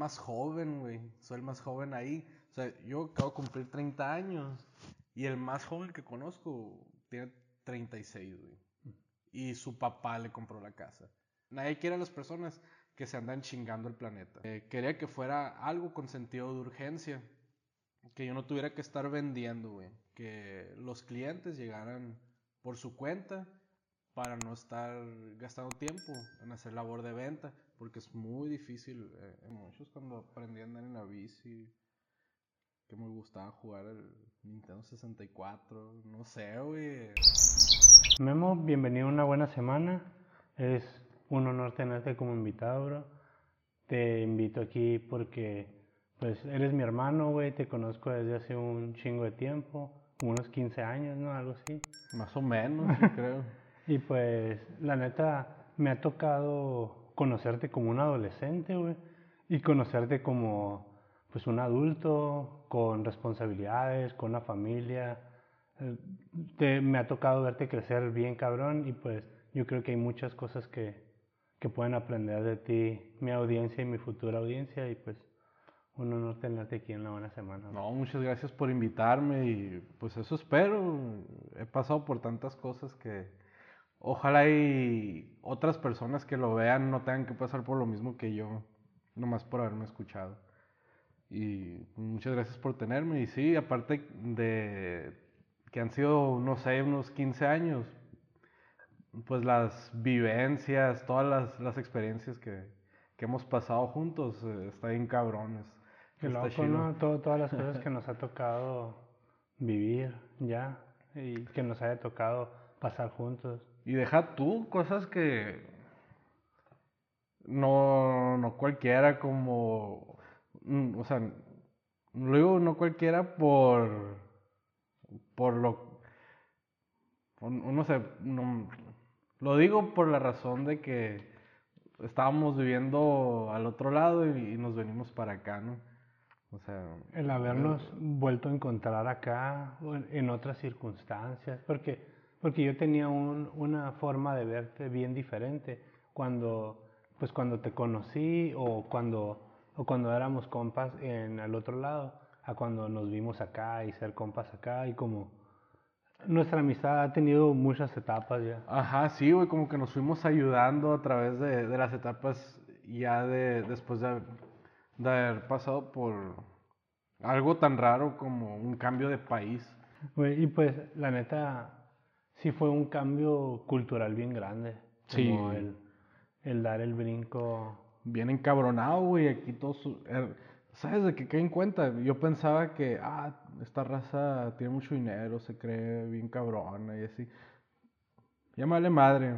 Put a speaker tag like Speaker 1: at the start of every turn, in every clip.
Speaker 1: más joven, güey. Soy el más joven ahí. O sea, yo acabo de cumplir 30 años. Y el más joven que conozco tiene 36, güey. Y su papá le compró la casa. Nadie quiere a las personas que se andan chingando el planeta. Eh, quería que fuera algo con sentido de urgencia. Que yo no tuviera que estar vendiendo, güey. Que los clientes llegaran por su cuenta para no estar gastando tiempo en hacer labor de venta, porque es muy difícil. Eh, muchos cuando aprendí a andar en la bici, que me gustaba jugar el Nintendo 64, no sé, güey.
Speaker 2: Memo, bienvenido a una buena semana. Es un honor tenerte como invitado, bro. Te invito aquí porque pues eres mi hermano, güey, te conozco desde hace un chingo de tiempo, unos 15 años, ¿no? Algo así.
Speaker 1: Más o menos, yo creo.
Speaker 2: Y pues, la neta, me ha tocado conocerte como un adolescente, güey, y conocerte como, pues, un adulto con responsabilidades, con una familia. Te, me ha tocado verte crecer bien, cabrón, y pues, yo creo que hay muchas cosas que, que pueden aprender de ti, mi audiencia y mi futura audiencia, y pues, un honor tenerte aquí en la buena semana.
Speaker 1: No, muchas gracias por invitarme y pues eso espero. He pasado por tantas cosas que ojalá y otras personas que lo vean no tengan que pasar por lo mismo que yo, nomás por haberme escuchado. Y muchas gracias por tenerme. Y sí, aparte de que han sido, no sé, unos 15 años, pues las vivencias, todas las, las experiencias que, que, hemos pasado juntos, eh, está bien cabrones.
Speaker 2: Qué loco, ¿no? todas las cosas que nos ha tocado vivir ya y que nos haya tocado pasar juntos.
Speaker 1: Y deja tú cosas que no, no cualquiera como, mm, o sea, luego no cualquiera por, por lo, no sé, no, lo digo por la razón de que estábamos viviendo al otro lado y, nos venimos para acá, ¿no?
Speaker 2: O sea, el habernos vuelto a encontrar acá en otras circunstancias, porque porque yo tenía un, una forma de verte bien diferente cuando, pues cuando te conocí o cuando, o cuando éramos compas en el otro lado, a cuando nos vimos acá y ser compas acá y como nuestra amistad ha tenido muchas etapas ya.
Speaker 1: Ajá, sí, güey, como que nos fuimos ayudando a través de, de las etapas ya de después de, de haber pasado por algo tan raro como un cambio de país.
Speaker 2: Güey, y pues la neta, sí fue un cambio cultural bien grande. Sí. Como el, el dar el brinco.
Speaker 1: Bien encabronado, güey. Aquí todos. Er, ¿Sabes de qué cae en cuenta? Yo pensaba que, ah, esta raza tiene mucho dinero, se cree bien cabrona y así. Ya vale madre.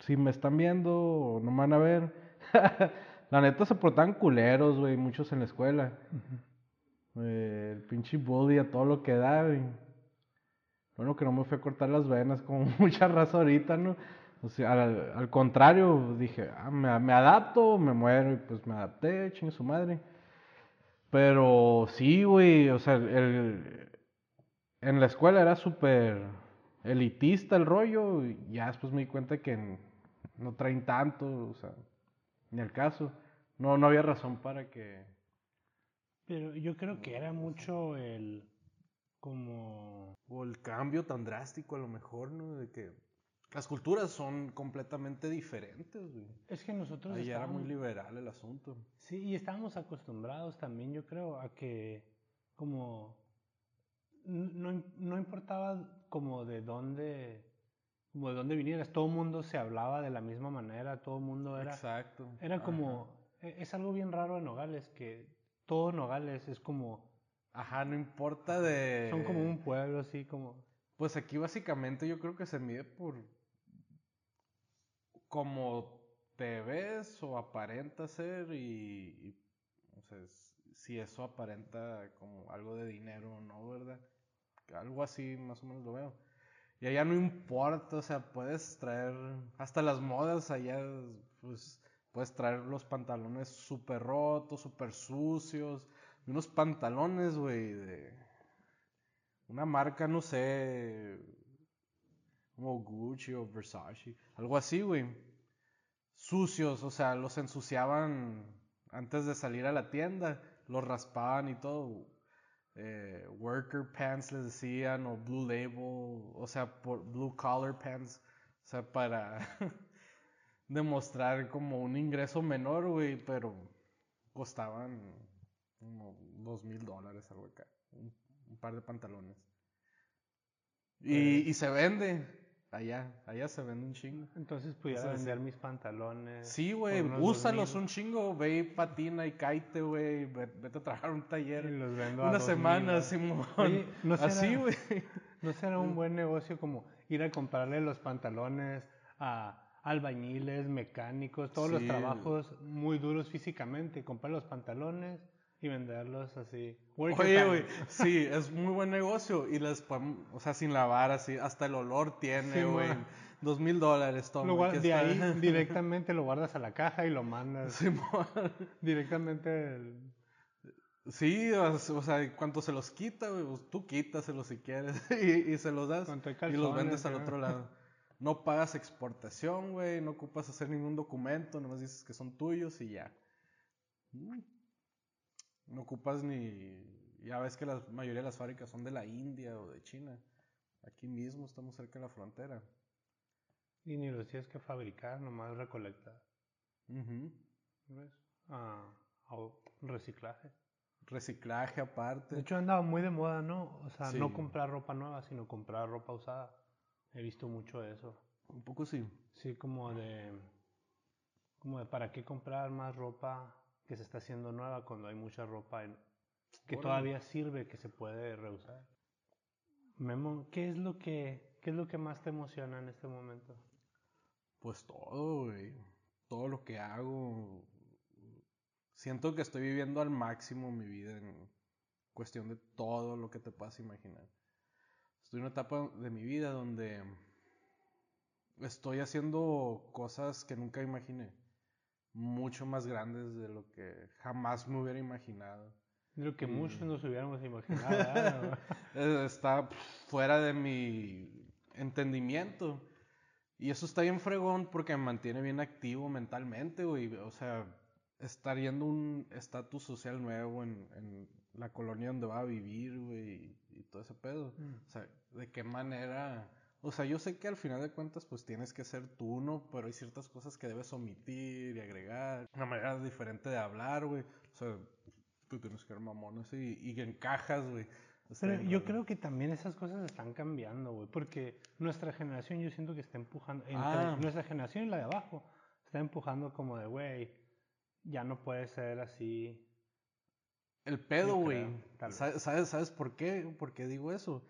Speaker 1: Si me están viendo o no me van a ver. la neta se portan culeros, güey, muchos en la escuela. el pinche body a todo lo que da, güey. Bueno, que no me fui a cortar las venas como mucha raza ahorita, ¿no? O sea, al, contrario, dije, ah, me, me, adapto, me muero, y pues me adapté, chingue su madre. Pero sí, güey, o sea, el, en la escuela era súper elitista el rollo, y ya después me di cuenta que no traen tanto, o sea, ni el caso. No, no había razón para que...
Speaker 2: Pero yo creo que era mucho el como...
Speaker 1: O el cambio tan drástico a lo mejor, ¿no? De que las culturas son completamente diferentes, güey.
Speaker 2: Es que nosotros...
Speaker 1: Ahí era muy liberal el asunto.
Speaker 2: Sí, y estábamos acostumbrados también, yo creo, a que como... No, no importaba como de dónde como de dónde vinieras, todo el mundo se hablaba de la misma manera, todo el mundo era...
Speaker 1: Exacto.
Speaker 2: Era como, e, es algo bien raro en Nogales, que todo Nogales es como
Speaker 1: Ajá, no importa de...
Speaker 2: Son como un pueblo así como...
Speaker 1: Pues aquí básicamente yo creo que se mide por cómo te ves o aparenta ser y, o sea, si eso aparenta como algo de dinero o no, ¿verdad? Algo así más o menos lo veo. Y allá no importa, o sea, puedes traer hasta las modas allá, pues puedes traer los pantalones súper rotos, súper sucios, unos pantalones, güey, de una marca, no sé, como Gucci o Versace, algo así, güey. Sucios, o sea, los ensuciaban antes de salir a la tienda, los raspaban y todo. Eh, worker pants les decían, o blue label, o sea, por blue collar pants, o sea, para demostrar como un ingreso menor, güey, pero costaban dos mil dólares algo acá, un, par de pantalones. Y,
Speaker 2: Pues
Speaker 1: y se vende, allá, allá se vende un chingo.
Speaker 2: Entonces pudiera
Speaker 1: sea,
Speaker 2: vender mis pantalones.
Speaker 1: Sí, güey, úsalos
Speaker 2: 2000,
Speaker 1: un chingo, ve y patina y cáite, güey, ve- vete a trabajar un
Speaker 2: Y
Speaker 1: taller.
Speaker 2: los vendo
Speaker 1: Una
Speaker 2: 2000,
Speaker 1: semana. Simón.
Speaker 2: Oye, ¿no será-
Speaker 1: Así, güey.
Speaker 2: ¿No será un buen negocio como ir a comprarle los pantalones a albañiles, mecánicos, todos los trabajos muy duros físicamente, comprar los pantalones y venderlos así?
Speaker 1: Oye, güey, sí, es muy buen negocio. Y podemos, o sea, sin lavar, así, hasta el olor tiene,
Speaker 2: Sí,
Speaker 1: güey. Dos mil dólares, toma.
Speaker 2: De
Speaker 1: está.
Speaker 2: ahí directamente lo guardas a la caja y lo mandas
Speaker 1: Simón.
Speaker 2: directamente. el-
Speaker 1: Sí, o o sea, cuánto se los quita, güey, pues tú quítaselos si quieres y, y se los das
Speaker 2: hay
Speaker 1: y los vendes
Speaker 2: calzones,
Speaker 1: al otro lado. No pagas exportación, güey, no ocupas hacer ningún documento, nomás dices que son tuyos y ya. No ocupas ni... Ya ves que la mayoría de las fábricas son de la India o de China. Aquí mismo estamos cerca de la frontera.
Speaker 2: Y ni los tienes que fabricar, nomás recolectar.
Speaker 1: Ujú.
Speaker 2: ¿Ves? Ah, reciclaje.
Speaker 1: Reciclaje aparte.
Speaker 2: De hecho, andaba muy de moda, ¿no? O sea, no comprar ropa nueva, sino comprar ropa usada. He visto mucho eso.
Speaker 1: Un poco sí.
Speaker 2: Sí, como de, como de para qué comprar más ropa que se está haciendo nueva cuando hay mucha ropa en- que todavía sirve, que se puede reusar. Memo, ¿qué es lo que, qué es lo que más te emociona en este momento?
Speaker 1: Pues todo, güey. Todo lo que hago. Siento que estoy viviendo al máximo mi vida en cuestión de todo lo que te puedas imaginar. Estoy en una etapa de mi vida donde estoy haciendo cosas que nunca imaginé. Mucho más grandes de lo que jamás me hubiera imaginado.
Speaker 2: De lo que muchos nos hubiéramos imaginado.
Speaker 1: Eh, Está fuera de mi entendimiento. Y eso está bien fregón porque me mantiene bien activo mentalmente, güey. O sea, estar yendo un estatus social nuevo en, en la colonia donde va a vivir, güey, y, y todo ese pedo.
Speaker 2: Mm.
Speaker 1: O sea, de qué manera. O sea, yo sé que al final de cuentas, pues tienes que ser tú, ¿no? Pero hay ciertas cosas que debes omitir y agregar. Una manera diferente de hablar, güey. O sea, tú tienes que ser mamón así y, encajas, güey.
Speaker 2: Pero yo creo que también esas cosas están cambiando, güey, porque nuestra generación yo siento que está empujando, entre
Speaker 1: Ah.
Speaker 2: nuestra generación y la de abajo, está empujando como de, güey, ya no puede ser así.
Speaker 1: El pedo, güey. ¿Sabes, ¿Sabes por qué? ¿Por qué digo eso?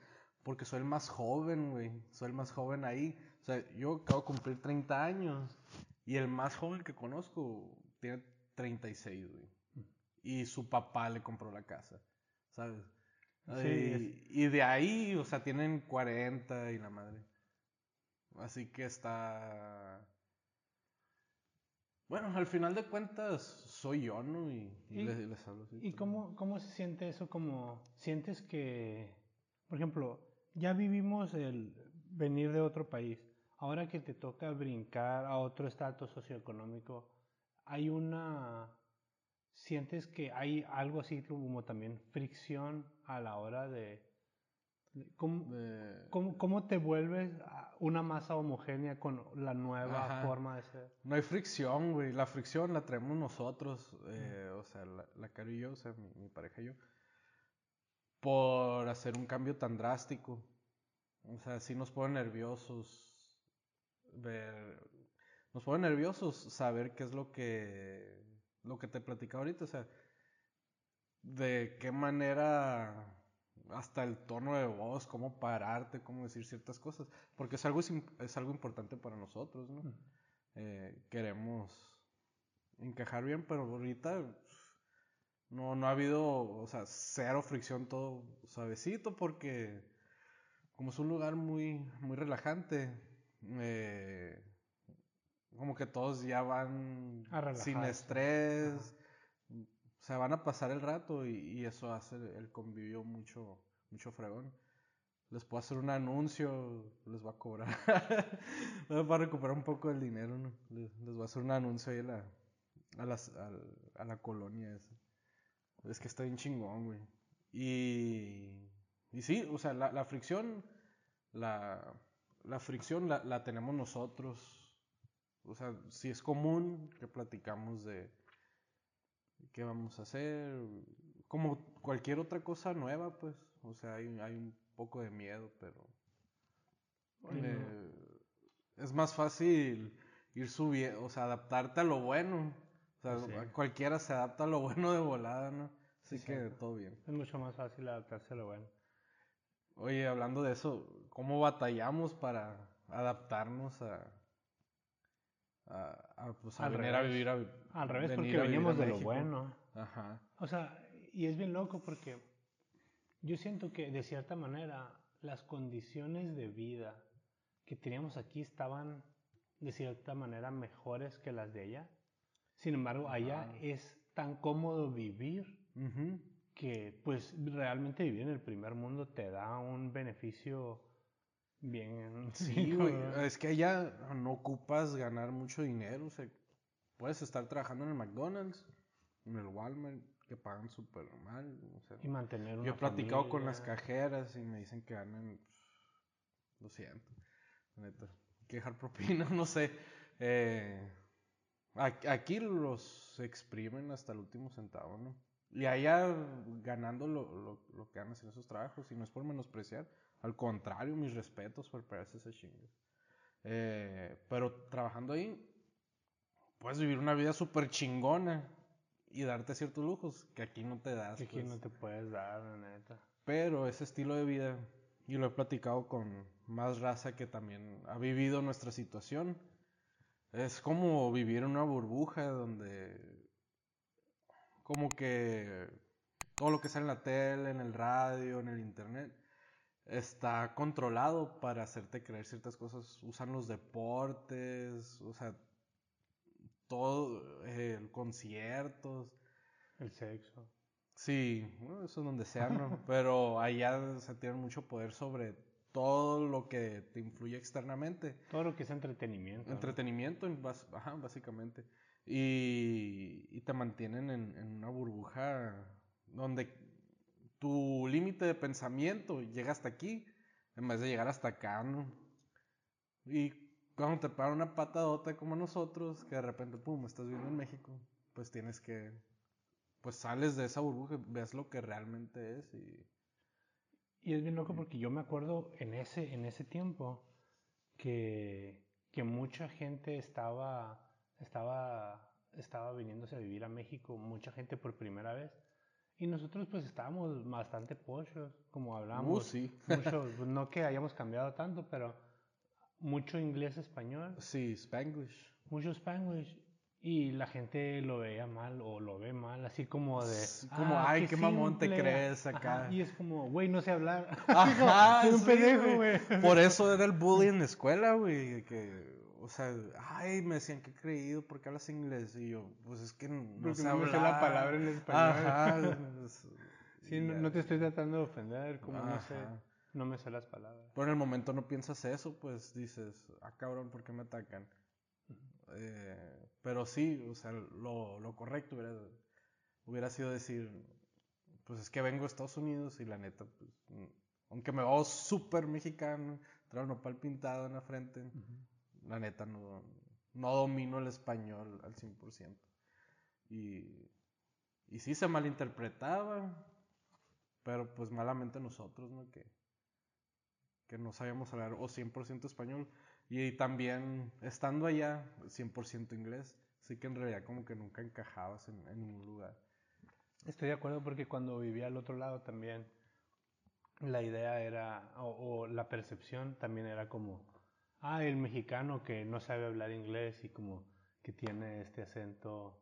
Speaker 1: Porque soy el más joven, güey. Soy el más joven ahí. O sea, yo acabo de cumplir 30 años. Y el más joven que conozco tiene 36, güey. Y su papá le compró la casa. ¿Sabes?
Speaker 2: Sí,
Speaker 1: y, y de ahí, o sea, tienen 40 y la madre. Así que está... Bueno, al final de cuentas, soy yo, ¿no? Y, y
Speaker 2: Y-
Speaker 1: les, les hablo así.
Speaker 2: ¿Y cómo, cómo se siente eso? Como, ¿sientes que, por ejemplo, ya vivimos el venir de otro país, ahora que te toca brincar a otro estatus socioeconómico, hay una, ¿sientes que hay algo así como también fricción a la hora de, de- ¿cómo,
Speaker 1: De-
Speaker 2: cómo, cómo te vuelves una masa homogénea con la nueva
Speaker 1: Ajá.
Speaker 2: forma de ser?
Speaker 1: No hay fricción, güey. La fricción la traemos nosotros, eh, o sea, la, la Caro y yo, o sea, mi, mi pareja y yo, por hacer un cambio tan drástico. O sea, sí nos pone nerviosos ver, nos pone nerviosos saber qué es lo que, lo que te platicaba ahorita, o sea, de qué manera, hasta el tono de voz, cómo pararte, cómo decir ciertas cosas, porque es algo, es algo importante para nosotros, ¿no?
Speaker 2: Mm.
Speaker 1: eh, queremos encajar bien, pero ahorita no, no ha habido, o sea, cero fricción, todo suavecito, porque como es un lugar muy, muy relajante, eh, como que todos ya van
Speaker 2: A
Speaker 1: sin estrés, o sea, van a pasar el rato y, y eso hace el convivio mucho, mucho fregón. Les puedo hacer un anuncio, les voy a cobrar para recuperar un poco del dinero, ¿no? Les, les voy a hacer un anuncio ahí en la, a, las, a la colonia esa. Es que está bien chingón, güey. Y, y sí, o sea, la, la fricción, la, la fricción la, la tenemos nosotros. O sea, si es común que platicamos de qué vamos a hacer, como cualquier otra cosa nueva, pues. O sea, hay, hay un poco de miedo, pero eh, es más fácil ir subiendo, o sea, adaptarte a lo bueno. O sea,
Speaker 2: Sí.
Speaker 1: cualquiera se adapta a lo bueno de volada, ¿no? Así
Speaker 2: Sí,
Speaker 1: que todo bien.
Speaker 2: Es mucho más fácil adaptarse a lo bueno.
Speaker 1: Oye, hablando de eso, ¿cómo batallamos para adaptarnos a, a, a, pues, a
Speaker 2: Al
Speaker 1: venir a vivir a
Speaker 2: Al revés, porque
Speaker 1: a
Speaker 2: de lo bueno.
Speaker 1: Ajá.
Speaker 2: O sea, y es bien loco porque yo siento que de cierta manera las condiciones de vida que teníamos aquí estaban de cierta manera mejores que las de allá. Sin embargo, allá es tan cómodo vivir que pues realmente vivir en el primer mundo te da un beneficio bien...
Speaker 1: Sí, güey. Es que allá no ocupas ganar mucho dinero. O sea, puedes estar trabajando en el McDonald's, en el Walmart, que pagan súper mal. O sea,
Speaker 2: Y mantener una
Speaker 1: yo he platicado con las cajeras y me dicen que ganan. pues, Lo siento. la Neta. Que dejar propina, no sé. Eh, aquí los exprimen hasta el último centavo, ¿no? Y allá ganando lo, lo, lo que ganas en esos trabajos, y no es por menospreciar, al contrario, mis respetos por pegarse ese chingo. Eh, pero trabajando ahí, puedes vivir una vida súper chingona y darte ciertos lujos que aquí no te das.
Speaker 2: Que aquí
Speaker 1: pues.
Speaker 2: no te puedes dar, la neta.
Speaker 1: Pero ese estilo de vida, y lo he platicado con más raza que también ha vivido nuestra situación, es como vivir en una burbuja donde como que todo lo que sale en la tele, en el radio, en el internet, está controlado para hacerte creer ciertas cosas. Usan los deportes, o sea, todo, eh, conciertos.
Speaker 2: El sexo.
Speaker 1: Sí, bueno, eso es donde sea, ¿no? Pero allá se tienen mucho poder sobre todo lo que te influye externamente.
Speaker 2: Todo lo que es entretenimiento.
Speaker 1: Entretenimiento, ajá, básicamente. Y, y te mantienen en, en una burbuja donde tu límite de pensamiento llega hasta aquí en vez de llegar hasta acá, ¿no? Y cuando te para una patadota como nosotros, que de repente, pum, estás viviendo en México, pues tienes que, pues sales de esa burbuja, ves lo que realmente es y...
Speaker 2: Y es bien loco porque yo me acuerdo en ese, en ese tiempo que, que mucha gente estaba, estaba, estaba viniéndose a vivir a México, mucha gente por primera vez. Y nosotros pues estábamos bastante pochos, como hablamos.
Speaker 1: Uh, sí.
Speaker 2: mucho, pues, no que hayamos cambiado tanto, pero mucho inglés español,
Speaker 1: Sí, Spanglish.
Speaker 2: mucho spanglish. Y la gente lo veía mal o lo ve mal, así como de...
Speaker 1: Sí, como, "Ay, qué mamón te crees acá".
Speaker 2: Ajá, Y es como, güey, no sé hablar.
Speaker 1: Ajá,
Speaker 2: Soy un
Speaker 1: sí,
Speaker 2: pendejo, güey.
Speaker 1: Por eso era el bully en la escuela, güey. Que, o sea, ay, me decían que he creído porque hablas inglés. Y yo, pues es que no
Speaker 2: Porque
Speaker 1: sé
Speaker 2: no me sé la palabra en español.
Speaker 1: Ajá.
Speaker 2: Sí, no, no te estoy tratando de ofender, como no sé,
Speaker 1: Ajá.
Speaker 2: no me sé las palabras.
Speaker 1: Pero en el momento no piensas eso, pues dices, ah, cabrón, ¿por qué me atacan? Eh, pero sí, o sea, lo, lo correcto hubiera, hubiera sido decir, pues es que vengo de Estados Unidos y la neta, pues, mm, aunque me veo súper mexicano, traigo un nopal pintado en la frente, la neta no, no domino el español al 100%. Y, y sí se malinterpretaba, pero pues malamente nosotros, ¿no? Que, que no sabíamos hablar o 100% español y también estando allá 100% inglés, así que en realidad como que nunca encajabas en, en ningún lugar.
Speaker 2: Estoy de acuerdo porque cuando vivía al otro lado también la idea era, o, o la percepción también era como, ah, el mexicano que no sabe hablar inglés y como que tiene este acento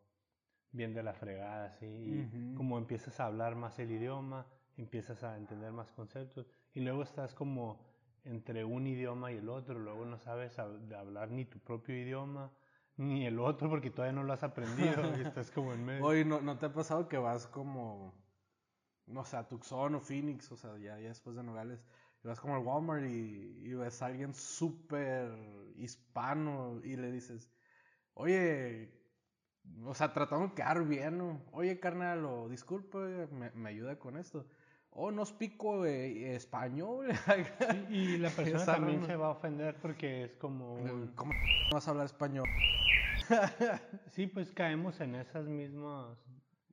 Speaker 2: bien de la fregada, así, y como empiezas a hablar más el idioma, empiezas a entender más conceptos y luego estás como entre un idioma y el otro, luego no sabes hablar ni tu propio idioma ni el otro porque todavía no lo has aprendido y estás como en medio.
Speaker 1: Oye, ¿no, ¿no te ha pasado que vas como, no sé, a Tucson o Phoenix, o sea, ya, ya después de Nogales, y vas como al Walmart y, y ves a alguien súper hispano y le dices, oye, o sea, tratando de quedar bien, ¿no? Oye, carnal, o disculpe, me, me ayuda con esto. Oh, no explico eh, español.
Speaker 2: Sí, y la persona también se va a ofender porque es como... un-
Speaker 1: ¿Cómo vas a hablar español?
Speaker 2: Sí, pues caemos en esas mismas,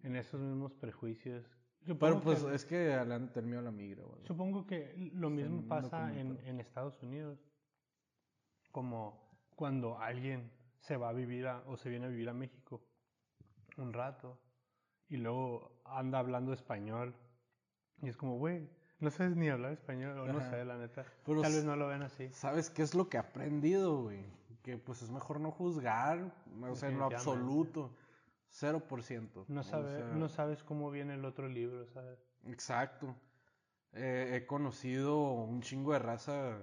Speaker 2: en esos mismos prejuicios.
Speaker 1: Pero pues
Speaker 2: que-
Speaker 1: es que han terminado la migra.
Speaker 2: Supongo que lo mismo pasa en, en Estados Unidos, como cuando alguien se va a vivir a- o se viene a vivir a México un rato y luego anda hablando español y es como, güey, no sabes ni hablar español, o no
Speaker 1: Ajá.
Speaker 2: sé, la neta.
Speaker 1: Pero
Speaker 2: Tal vez no lo ven así.
Speaker 1: ¿Sabes qué es lo que he aprendido, güey? Que pues es mejor no juzgar, o sea, en lo absoluto. 0%.
Speaker 2: No,
Speaker 1: o
Speaker 2: sabe,
Speaker 1: sea,
Speaker 2: no sabes cómo viene el otro libro, ¿sabes?
Speaker 1: Exacto. Eh, he conocido un chingo de raza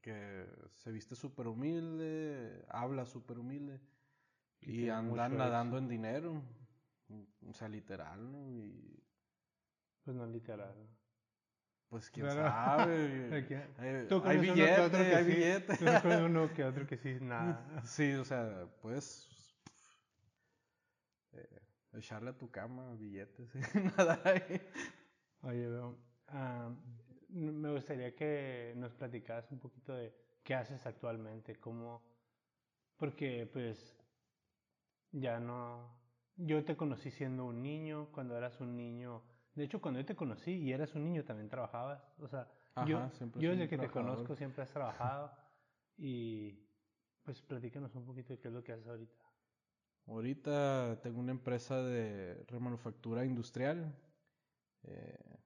Speaker 1: que se viste súper humilde, habla súper humilde
Speaker 2: Y
Speaker 1: andan nadando en dinero. O sea, literal, ¿no? Y
Speaker 2: Pues no literal.
Speaker 1: pues quién
Speaker 2: Pero-
Speaker 1: sabe.
Speaker 2: Aquí-
Speaker 1: hay
Speaker 2: uno que
Speaker 1: billete,
Speaker 2: otro que
Speaker 1: hay
Speaker 2: sí,
Speaker 1: billete.
Speaker 2: tú conoces uno que otro que sí, nada.
Speaker 1: Sí, o sea, puedes eh, echarle a tu cama billetes nada ahí.
Speaker 2: Oye, veo, n- me gustaría que nos platicaras un poquito de qué haces actualmente, cómo, porque pues ya no, yo te conocí siendo un niño, cuando eras un niño, de hecho cuando yo te conocí y eras un niño también trabajabas, o sea, yo,
Speaker 1: Ajá, siempre
Speaker 2: yo
Speaker 1: soy
Speaker 2: desde que te conozco siempre has trabajado y pues platícanos un poquito de qué es lo que haces ahorita.
Speaker 1: Ahorita tengo una empresa de remanufactura industrial. eh,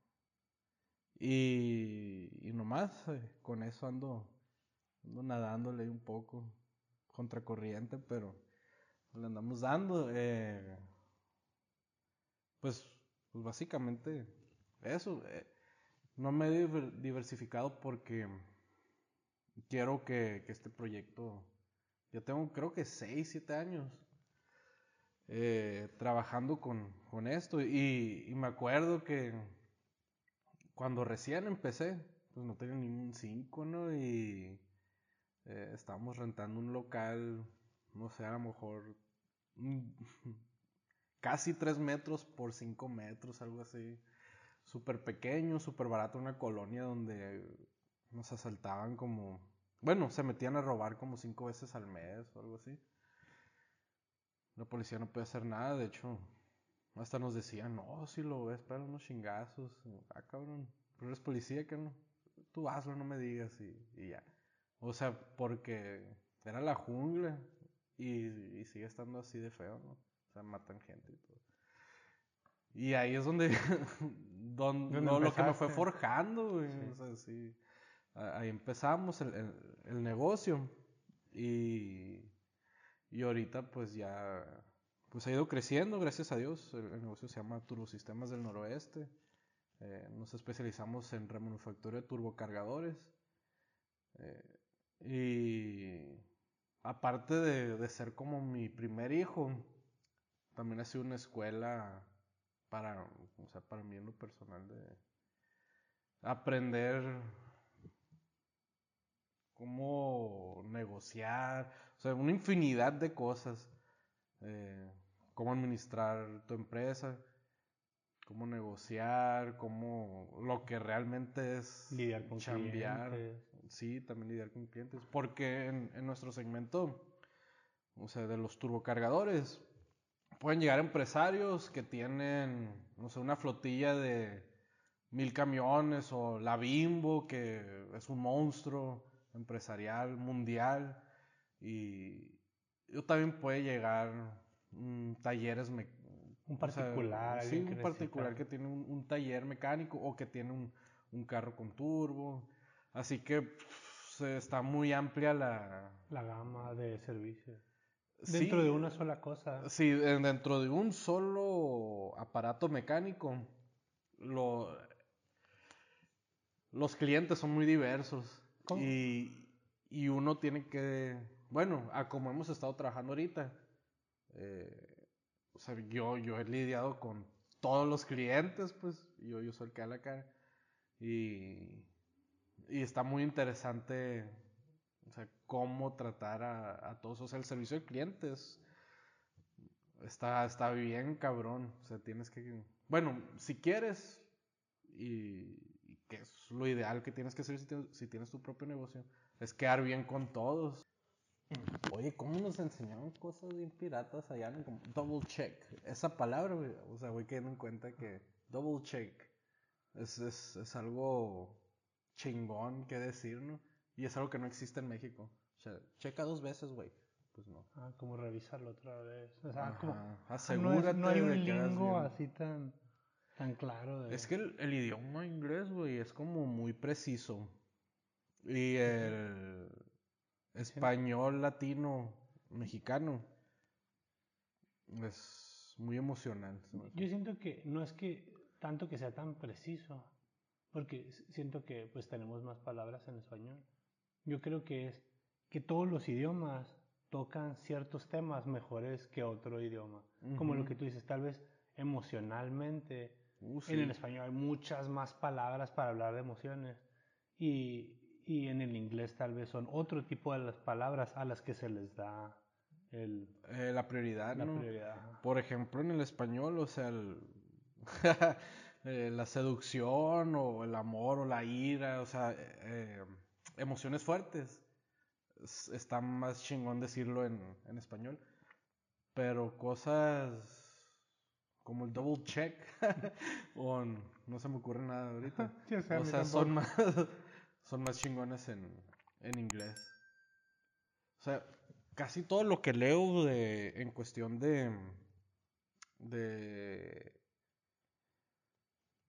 Speaker 1: y, y nomás eh, con eso ando, ando nadándole un poco contracorriente, pero le andamos dando. eh, pues, pues básicamente eso. eh, no me he diver- diversificado porque quiero que, que este proyecto, ya tengo creo que 6, 7 años eh, trabajando con, con esto y, y me acuerdo que cuando recién empecé, pues no tenía ningún 5, ¿no? Y eh, estábamos rentando un local, no sé, a lo mejor casi 3 metros por 5 metros, algo así. Súper pequeño, súper barato, una colonia donde nos asaltaban como, bueno, se metían a robar como 5 veces al mes o algo así. La policía no puede hacer nada, de hecho, hasta nos decían, no, si lo ves, para unos chingazos. Ah, cabrón, pero eres policía, que no? Tú hazlo, no me digas, y, y ya. O sea, porque era la jungla y, y sigue estando así de feo, ¿no? O sea, matan gente y todo. Y ahí es donde, don-
Speaker 2: ¿Dónde
Speaker 1: no, lo que me fue forjando, güey.
Speaker 2: Sí.
Speaker 1: O sea, sí. A- Ahí empezamos el, el, el negocio. Y, y ahorita pues ya pues ha ido creciendo, gracias a Dios. El, el negocio se llama Turbosistemas del Noroeste. Eh, nos especializamos en remanufactura de turbocargadores. Eh, y aparte de, de ser como mi primer hijo, también ha sido una escuela para, o sea, para mí en lo personal de aprender cómo negociar, o sea, una infinidad de cosas, eh, cómo administrar tu empresa, cómo negociar, cómo lo que realmente es
Speaker 2: Lidiar con
Speaker 1: chambear.
Speaker 2: clientes.
Speaker 1: Sí, también lidiar con clientes, porque en, en nuestro segmento, o sea, de los turbocargadores, pueden llegar empresarios que tienen, no sé, una flotilla de mil camiones o la Bimbo, que es un monstruo empresarial mundial, y yo también puede llegar talleres me-
Speaker 2: Un
Speaker 1: o sea,
Speaker 2: particular,
Speaker 1: sí, un particular que tiene un, un taller mecánico o que tiene un, un carro con turbo, así que pff, se- está muy amplia la...
Speaker 2: La gama de servicios.
Speaker 1: Sí,
Speaker 2: Dentro de una sola cosa.
Speaker 1: Sí, en- dentro de un solo aparato mecánico, lo, los clientes son muy diversos
Speaker 2: ¿Cómo?
Speaker 1: y, y uno tiene que, bueno, a como hemos estado trabajando ahorita, eh, o sea, yo, yo he lidiado con todos los clientes, pues, yo, yo soy el que da la cara y, y está muy interesante, o sea, cómo tratar a, a todos, o sea, el servicio de clientes está, está bien cabrón. O sea, tienes que... Bueno, si quieres, y, que es lo ideal que tienes que hacer si tienes, si tienes tu propio negocio, es quedar bien con todos. Oye, ¿cómo nos enseñaron cosas bien piratas allá? ¿no? Como double check. Esa palabra, güey. O sea, voy quedando en cuenta que double check es, es, es algo chingón que decir, ¿no? Y es algo que no existe en México. O sea, checa dos veces, güey. Pues no.
Speaker 2: Ah, como revisarlo otra vez. O sea,
Speaker 1: Ajá.
Speaker 2: como... no, es-
Speaker 1: Asegúrate
Speaker 2: no hay un
Speaker 1: de que hagas
Speaker 2: lingo así tan, tan claro. De...
Speaker 1: Es que el, el idioma inglés, güey, es como muy preciso. Y el español latino mexicano es muy emocional.
Speaker 2: Yo siento que no es que tanto que sea tan preciso, porque siento que pues tenemos más palabras en español. Yo creo que es que todos los idiomas tocan ciertos temas mejores que otro idioma. Como lo que tú dices, tal vez emocionalmente.
Speaker 1: Uh,
Speaker 2: En el español hay muchas más palabras para hablar de emociones. Y, y en el inglés tal vez son otro tipo de las palabras a las que se les da el,
Speaker 1: Eh, la prioridad,
Speaker 2: la
Speaker 1: ¿no?
Speaker 2: prioridad. Ajá.
Speaker 1: Por ejemplo, en el español, o sea, el- eh, la seducción o el amor o la ira, o sea, eh, emociones fuertes. Es- Está más chingón decirlo en, en español. Pero cosas como el double check, o no se me ocurre nada ahorita.
Speaker 2: Sí, o sea,
Speaker 1: o sea, son más, son más chingones en, en inglés. O sea, casi todo lo que leo de, en cuestión de, de,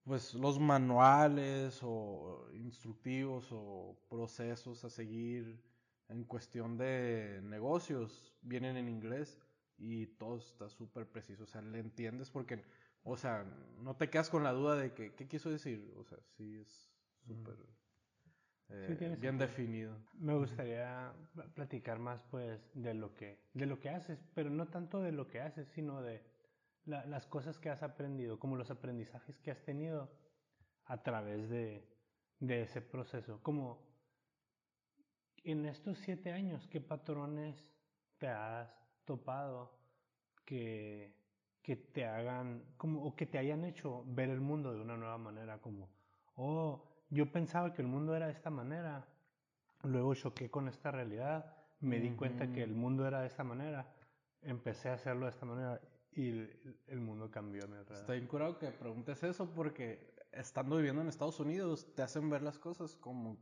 Speaker 1: pues los manuales o instructivos o procesos a seguir en cuestión de negocios vienen en inglés y todo está súper preciso. O sea, le entiendes porque, o sea, no te quedas con la duda de que, ¿qué quiso decir? O sea, sí es súper eh,
Speaker 2: Sí,
Speaker 1: bien definido.
Speaker 2: Me gustaría pl- platicar más pues de lo que de lo que haces, pero no tanto de lo que haces, sino de la- las cosas que has aprendido, como los aprendizajes que has tenido a través de, de ese proceso. Como en estos siete años, ¿qué patrones te has topado que, que te hagan, como, o que te hayan hecho ver el mundo de una nueva manera? Como, oh, yo pensaba que el mundo era de esta manera, luego choqué con esta realidad, me di cuenta que el mundo era de esta manera, empecé a hacerlo de esta manera y el, el mundo cambió a mi alrededor.
Speaker 1: Bien curado que preguntes eso porque estando viviendo en Estados Unidos te hacen ver las cosas como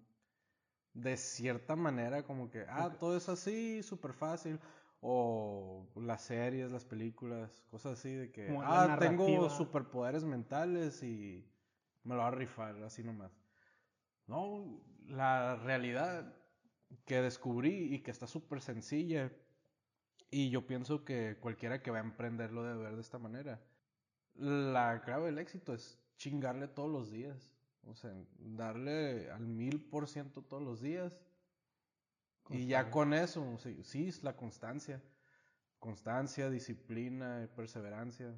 Speaker 1: de cierta manera, como que, ah, todo es así, súper fácil. O las series, las películas, cosas así de que,
Speaker 2: Como
Speaker 1: ah, tengo superpoderes mentales y me lo va a rifar, así nomás. No, la realidad que descubrí y que está súper sencilla y yo pienso que cualquiera que va a emprenderlo debe ver de esta manera. La clave del éxito es chingarle todos los días. O sea, darle al mil por ciento todos los días. Y ya con eso, sí, sí, es la constancia. Constancia, disciplina, perseverancia.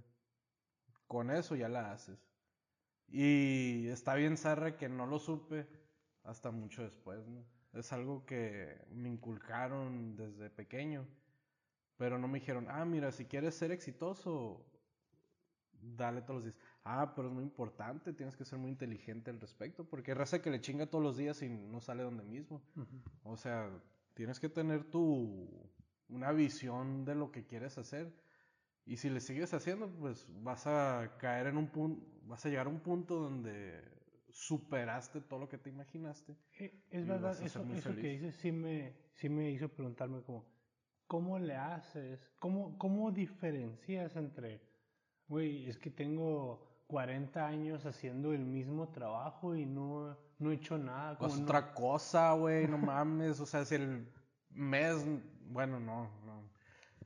Speaker 1: Con eso ya la haces. Y está bien, Sarra, que no lo supe hasta mucho después, ¿no? Es algo que me inculcaron desde pequeño. Pero no me dijeron, ah, mira, si quieres ser exitoso, dale todos los días. Ah, pero es muy importante, tienes que ser muy inteligente al respecto, porque hay raza que le chinga todos los días y no sale donde mismo. O sea, tienes que tener tu una visión de lo que quieres hacer. Y si le sigues haciendo, pues vas a caer en un punto, vas a llegar a un punto donde superaste todo lo que te imaginaste.
Speaker 2: Eh, Es verdad, eso, eso que dices sí me, sí me hizo preguntarme como, ¿cómo le haces? ¿Cómo, cómo diferencias entre, güey, es que tengo 40 años haciendo el mismo trabajo y no, no he hecho nada? como
Speaker 1: Pues
Speaker 2: no-
Speaker 1: otra cosa, güey, no mames. O sea, si el mes, bueno, no, no.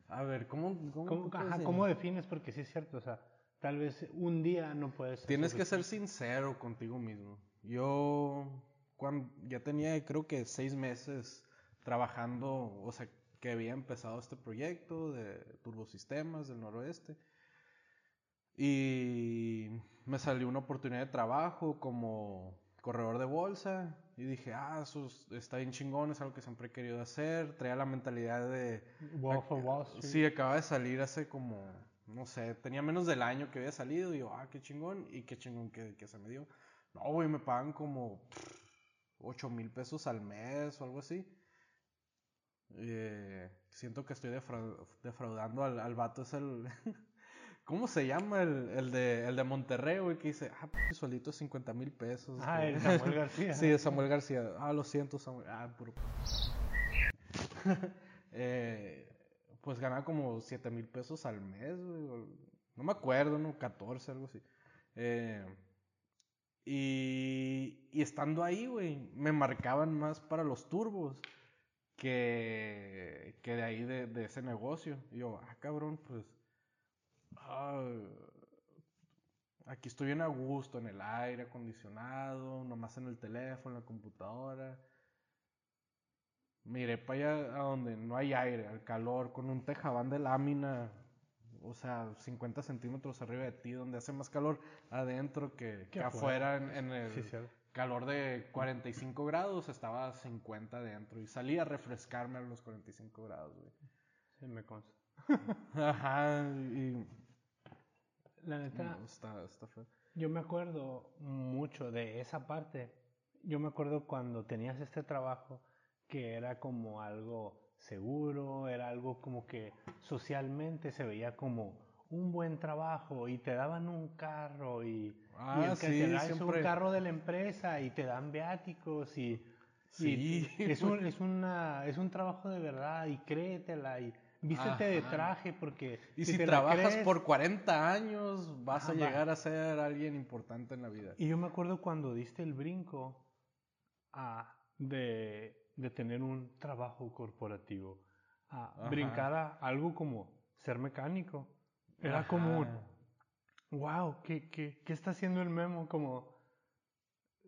Speaker 1: A ver, ¿cómo, cómo,
Speaker 2: ¿Cómo, defines? Porque sí es cierto, o sea, tal vez un día no puedes...
Speaker 1: Tienes que ser sincero contigo mismo. Yo cuando ya tenía creo que seis meses trabajando, o sea, que había empezado este proyecto de turbosistemas del noroeste. Y me salió una oportunidad de trabajo como corredor de bolsa. Y dije, ah, eso es- está bien chingón, es algo que siempre he querido hacer. Traía la mentalidad de...
Speaker 2: Wolf of Wall Street.
Speaker 1: Sí, acaba de salir hace como no sé, tenía menos del año que había salido y yo, ah, qué chingón, y qué chingón que, que se me dio. No, güey, me pagan como 8 mil pesos al mes o algo así. Eh, siento que estoy defraudando al, al vato, es el... ¿Cómo se llama el, el, de, el de Monterrey, güey? Que dice, ah, pues suelito 50 mil pesos.
Speaker 2: Ah, el Samuel García.
Speaker 1: sí, Samuel García. Ah, lo siento, Samuel. Ah, puro. eh, pues ganaba como 7 mil pesos al mes, güey. No me acuerdo, ¿no? 14, algo así. Eh, y, y estando ahí, güey, me marcaban más para los turbos que, que de ahí, de, de ese negocio. Y yo, ah, cabrón, pues Ah, aquí estoy bien a gusto, en el aire acondicionado, nomás en el teléfono, en la computadora. Miré para allá a donde no hay aire, al calor, con un tejabán de lámina, o sea, 50 centímetros arriba de ti, donde hace más calor adentro que, afuera, en, el calor de 45 grados, estaba a 50 adentro y salí a refrescarme a los 45 grados, güey.
Speaker 2: Sí, me consta.
Speaker 1: Ajá, y...
Speaker 2: La neta...
Speaker 1: está, está feo.
Speaker 2: Yo me acuerdo mucho de esa parte. Yo me acuerdo cuando tenías este trabajo que era como algo seguro, era algo como que socialmente se veía como un buen trabajo y te daban un carro y,
Speaker 1: ah,
Speaker 2: el
Speaker 1: que te
Speaker 2: da un carro de la empresa y te dan viáticos y,
Speaker 1: sí,
Speaker 2: es, un, es, una, es un trabajo de verdad y créetela y Vístete de traje porque...
Speaker 1: Y si, trabajas por 40 años, vas a llegar a ser alguien importante en la vida.
Speaker 2: Y yo me acuerdo cuando diste el brinco a, de, de tener un trabajo corporativo, a brincar a algo como ser mecánico. Era como un, wow, ¿qué, qué, ¿qué está haciendo el memo? Como,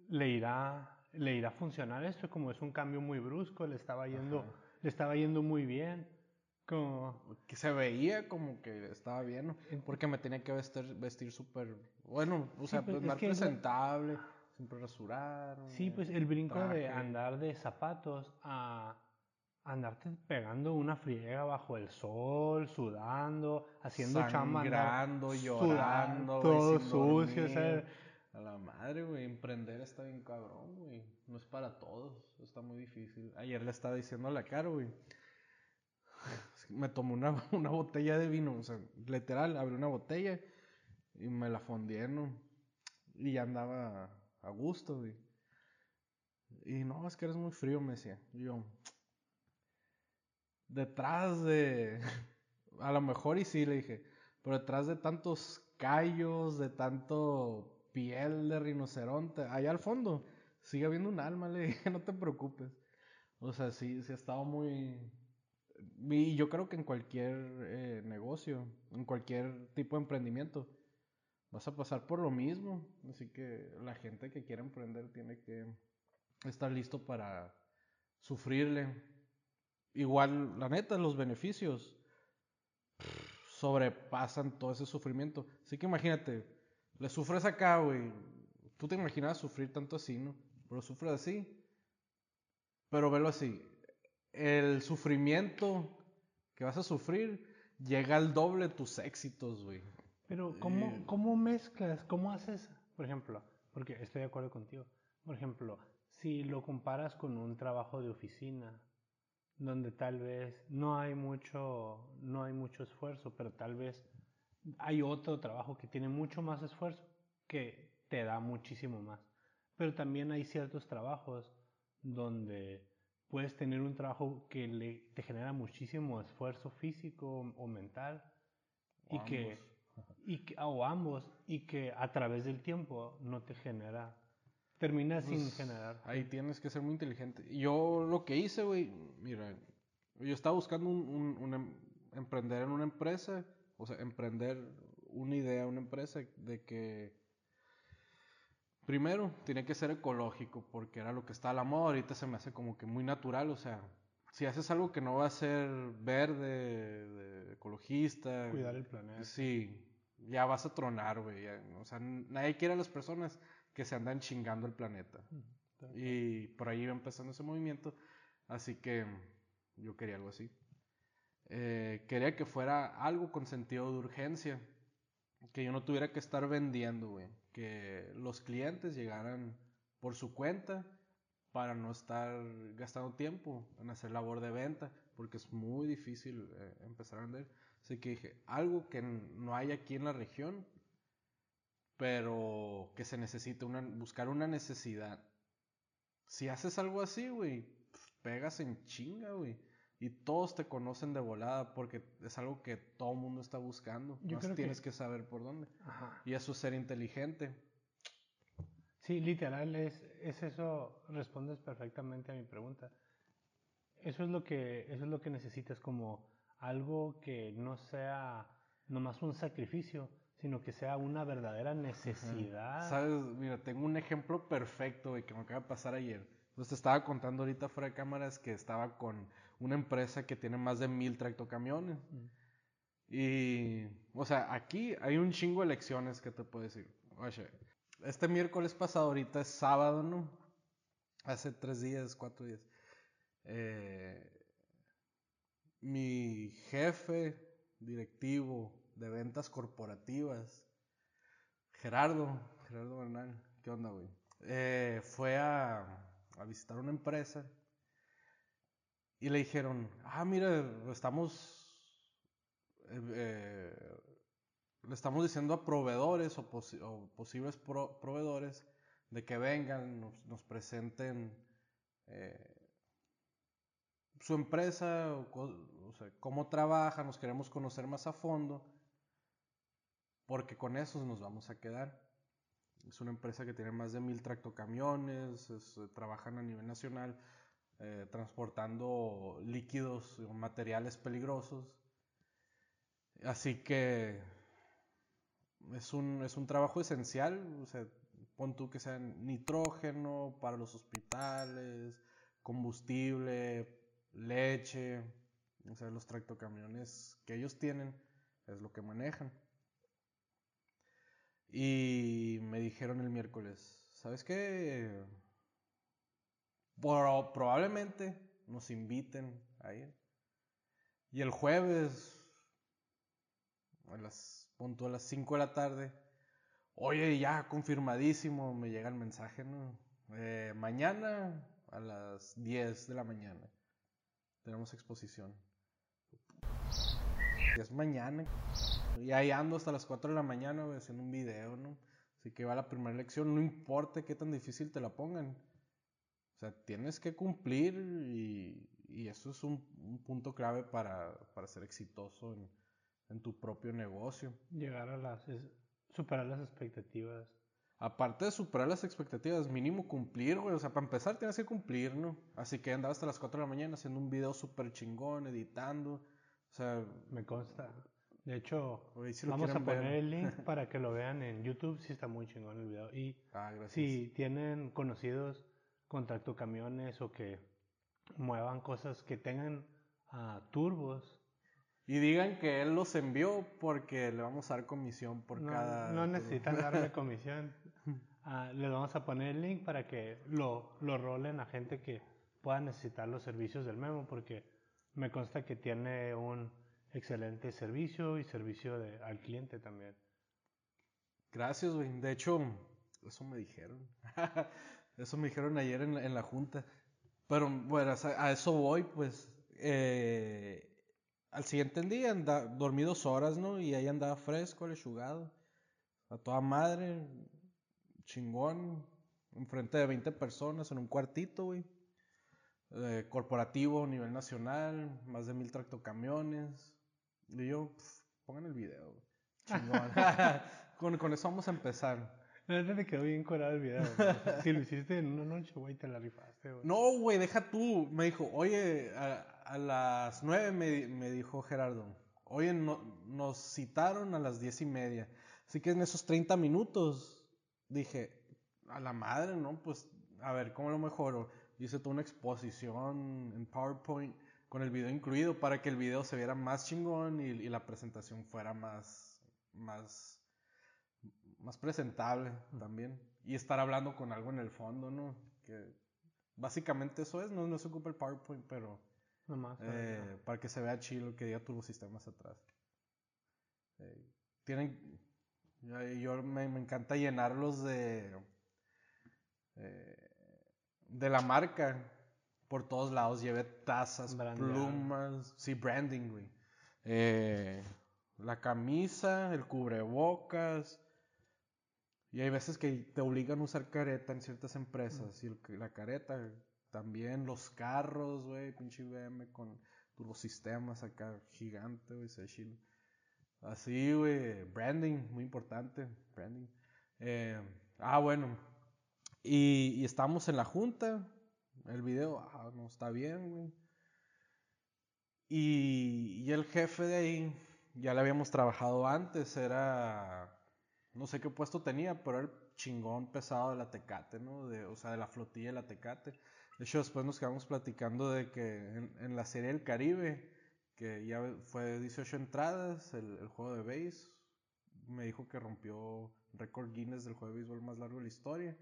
Speaker 2: ¿le irá, le irá a funcionar esto? Como es un cambio muy brusco, le estaba yendo, le estaba yendo muy bien
Speaker 1: como que se veía como que estaba bien, porque me tenía que vestir vestir súper, bueno, o sea, pues, más presentable, siempre rasurar.
Speaker 2: Sí, pues el brinco de andar de zapatos a andarte pegando una friega bajo el sol, sudando, haciendo chamba,
Speaker 1: llorando, sudando,
Speaker 2: todo sucio,
Speaker 1: A la madre, güey, emprender está bien cabrón, güey. No es para todos, está muy difícil. Ayer le estaba diciendo a la cara, güey me tomé una, una, botella de vino, o sea, literal, abrí una botella y me la fondieron. Y ya andaba a gusto, güey. Y no, es que eres muy frío, me decía. Y yo, detrás de, a lo mejor y sí, le dije, pero detrás de tantos callos, de tanto piel de rinoceronte, allá al fondo, sigue habiendo un alma, le dije, no te preocupes. O sea, sí, sí ha estado muy, y yo creo que en cualquier eh, negocio, en cualquier tipo de emprendimiento, vas a pasar por lo mismo. Así que la gente que quiere emprender tiene que estar listo para sufrirle. Igual, la neta, los beneficios sobrepasan todo ese sufrimiento. Así que imagínate, le sufres acá, güey. Tú te imaginas sufrir tanto así, ¿no? Pero sufres así. Pero velo así el sufrimiento que vas a sufrir llega al doble de tus éxitos, güey.
Speaker 2: Pero ¿cómo, eh, ¿cómo mezclas? ¿Cómo haces? Por ejemplo, porque estoy de acuerdo contigo. Por ejemplo, si lo comparas con un trabajo de oficina, donde tal vez no hay mucho, no hay mucho esfuerzo, pero tal vez hay otro trabajo que tiene mucho más esfuerzo, que te da muchísimo más. Pero también hay ciertos trabajos donde puedes tener un trabajo que le, te genera muchísimo esfuerzo físico o mental y que, y que, o ambos, y que a través del tiempo no te genera, termina sin pues, generar.
Speaker 1: Ahí tienes que ser muy inteligente. Yo lo que hice, güey, mira, yo estaba buscando un, un, em, emprender en una empresa, o sea, emprender una idea, una empresa de que Primero, tiene que ser ecológico, porque era lo que está a la moda. Ahorita se me hace como que muy natural. O sea, si haces algo que no va a ser verde, ecologista.
Speaker 2: Cuidar el planeta.
Speaker 1: Sí, ya vas a tronar, güey. O sea, nadie quiere a las personas que se andan chingando el planeta. Y por ahí iba empezando ese movimiento. Así que yo quería algo así. eh, quería que fuera algo con sentido de urgencia. Que yo no tuviera que estar vendiendo, güey. Que los clientes llegaran por su cuenta para no estar gastando tiempo en hacer labor de venta, porque es muy difícil eh, empezar a vender. Así que dije, algo que no hay aquí en la región, pero que se necesite una, buscar una necesidad. Si haces algo así, güey, pegas en chinga, güey. Y todos te conocen de volada porque es algo que todo el mundo está buscando. Yo tienes que... saber por dónde. Y eso es ser inteligente.
Speaker 2: Sí, literal, es, es eso, respondes perfectamente a mi pregunta. Eso es lo que, eso es lo que necesitas, como algo que no sea nomás un sacrificio, sino que sea una verdadera necesidad.
Speaker 1: Sabes, mira, tengo un ejemplo perfecto, güey, que me acaba de pasar ayer. Pues te estaba contando ahorita fuera de cámaras que estaba con una empresa que tiene más de mil tractocamiones. Mm. Y, o sea, aquí hay un chingo de lecciones que te puedo decir. Oye, este miércoles pasado, ahorita es sábado, ¿no? Hace tres días, cuatro días. Eh, mi jefe directivo de ventas corporativas, Gerardo, Gerardo Bernal, ¿qué onda, güey? Eh, fue a, visitar una empresa y le dijeron, ah, mira, estamos, eh, eh, le estamos diciendo a proveedores o, posibles proveedores de que vengan, nos, presenten su empresa, o, cómo trabaja, nos queremos conocer más a fondo, porque con esos nos vamos a quedar. Es una empresa que tiene más de mil tractocamiones, eh, trabajan a nivel nacional eh, transportando líquidos o materiales peligrosos. Así que es un, es un trabajo esencial, pon tú que sea nitrógeno para los hospitales, combustible, leche, o sea, los tractocamiones que ellos tienen es lo que manejan. Y me dijeron el miércoles, ¿sabes qué? probablemente nos inviten a ir. Y el jueves, a las, punto a las 5 de la tarde, oye, ya confirmadísimo, me llega el mensaje, ¿no? Eh, mañana a las 10 de la mañana tenemos exposición. Es mañana. Y ahí ando hasta las 4 de la mañana haciendo un video, ¿no? Así que va la primera lección, no importa qué tan difícil te la pongan. O sea, tienes que cumplir y, y eso es un, punto clave para, para ser exitoso en, en, tu propio negocio.
Speaker 2: Llegar a las... superar las expectativas.
Speaker 1: Aparte de superar las expectativas, mínimo cumplir, güey. O sea, para empezar tienes que cumplir, ¿no? Así que andaba hasta las 4 de la mañana haciendo un video súper chingón, editando. O sea...
Speaker 2: Me consta. De hecho, vamos a poner el link para que lo vean en YouTube, si está muy chingón el video. Y ah, si tienen conocidos con camiones o que muevan cosas que tengan uh, turbos.
Speaker 1: Y digan que él los envió porque le vamos a dar comisión por cada...
Speaker 2: No necesitan darle comisión. Uh, les vamos a poner el link para que lo, lo rolen a gente que pueda necesitar los servicios del Memo porque me consta que tiene un excelente servicio y servicio de, al cliente también.
Speaker 1: Gracias, güey. De hecho, eso me dijeron. eso me dijeron ayer en, la junta. Pero bueno, a eso voy, pues. Eh, al siguiente día anda, dormí dos horas, ¿no? Y ahí andaba fresco, lechugado. A toda madre, chingón. Enfrente de 20 personas en un cuartito, güey. Eh, corporativo, nivel nacional, más de mil tractocamiones. Y yo, pongan el video. Chingón. con, con, eso vamos a empezar.
Speaker 2: La verdad te quedó bien colado el video. si lo hiciste en una noche, güey, te la rifaste, güey.
Speaker 1: No, güey, deja tú. Me dijo, oye, a, las nueve me, me, dijo Gerardo. Oye, no, nos citaron a las diez y media. Así que en esos 30 minutos dije, a la madre, ¿no? Pues, a ver, ¿cómo lo mejoro? Hice toda una exposición en PowerPoint con el video incluido para que el video se viera más chingón y, la presentación fuera más, más, más presentable también. Y estar hablando con algo en el fondo, ¿no? Que básicamente eso es, no, no se ocupa el PowerPoint, pero...
Speaker 2: Nomás.
Speaker 1: Eh, para que se vea chido que diga turbosistemas atrás. Eh, tienen. Yo, yo me, me encanta llenarlos de. eh, de la marca por todos lados. Llevé tazas,
Speaker 2: Brandeado.
Speaker 1: plumas. Sí, branding, güey. Eh, la camisa, el cubrebocas. Y hay veces que te obligan a usar careta en ciertas empresas. Y el- la careta también, los carros, güey, pinche BM con turbosistemas acá, gigante, güey, se chilo. Así, güey, branding, muy importante, branding. Eh, ah, bueno, y, y estamos en la junta, el video, ah, no, está bien, güey. Y, y el jefe de ahí, ya le habíamos trabajado antes, era, no sé qué puesto tenía, pero era el chingón pesado de la Tecate, ¿no? De, o sea, de la flotilla de la Tecate. De hecho, después nos quedamos platicando de que en, la serie del Caribe, que ya fue 18 entradas, el, el juego de base, me dijo que rompió récord Guinness del juego de béisbol más largo de la historia.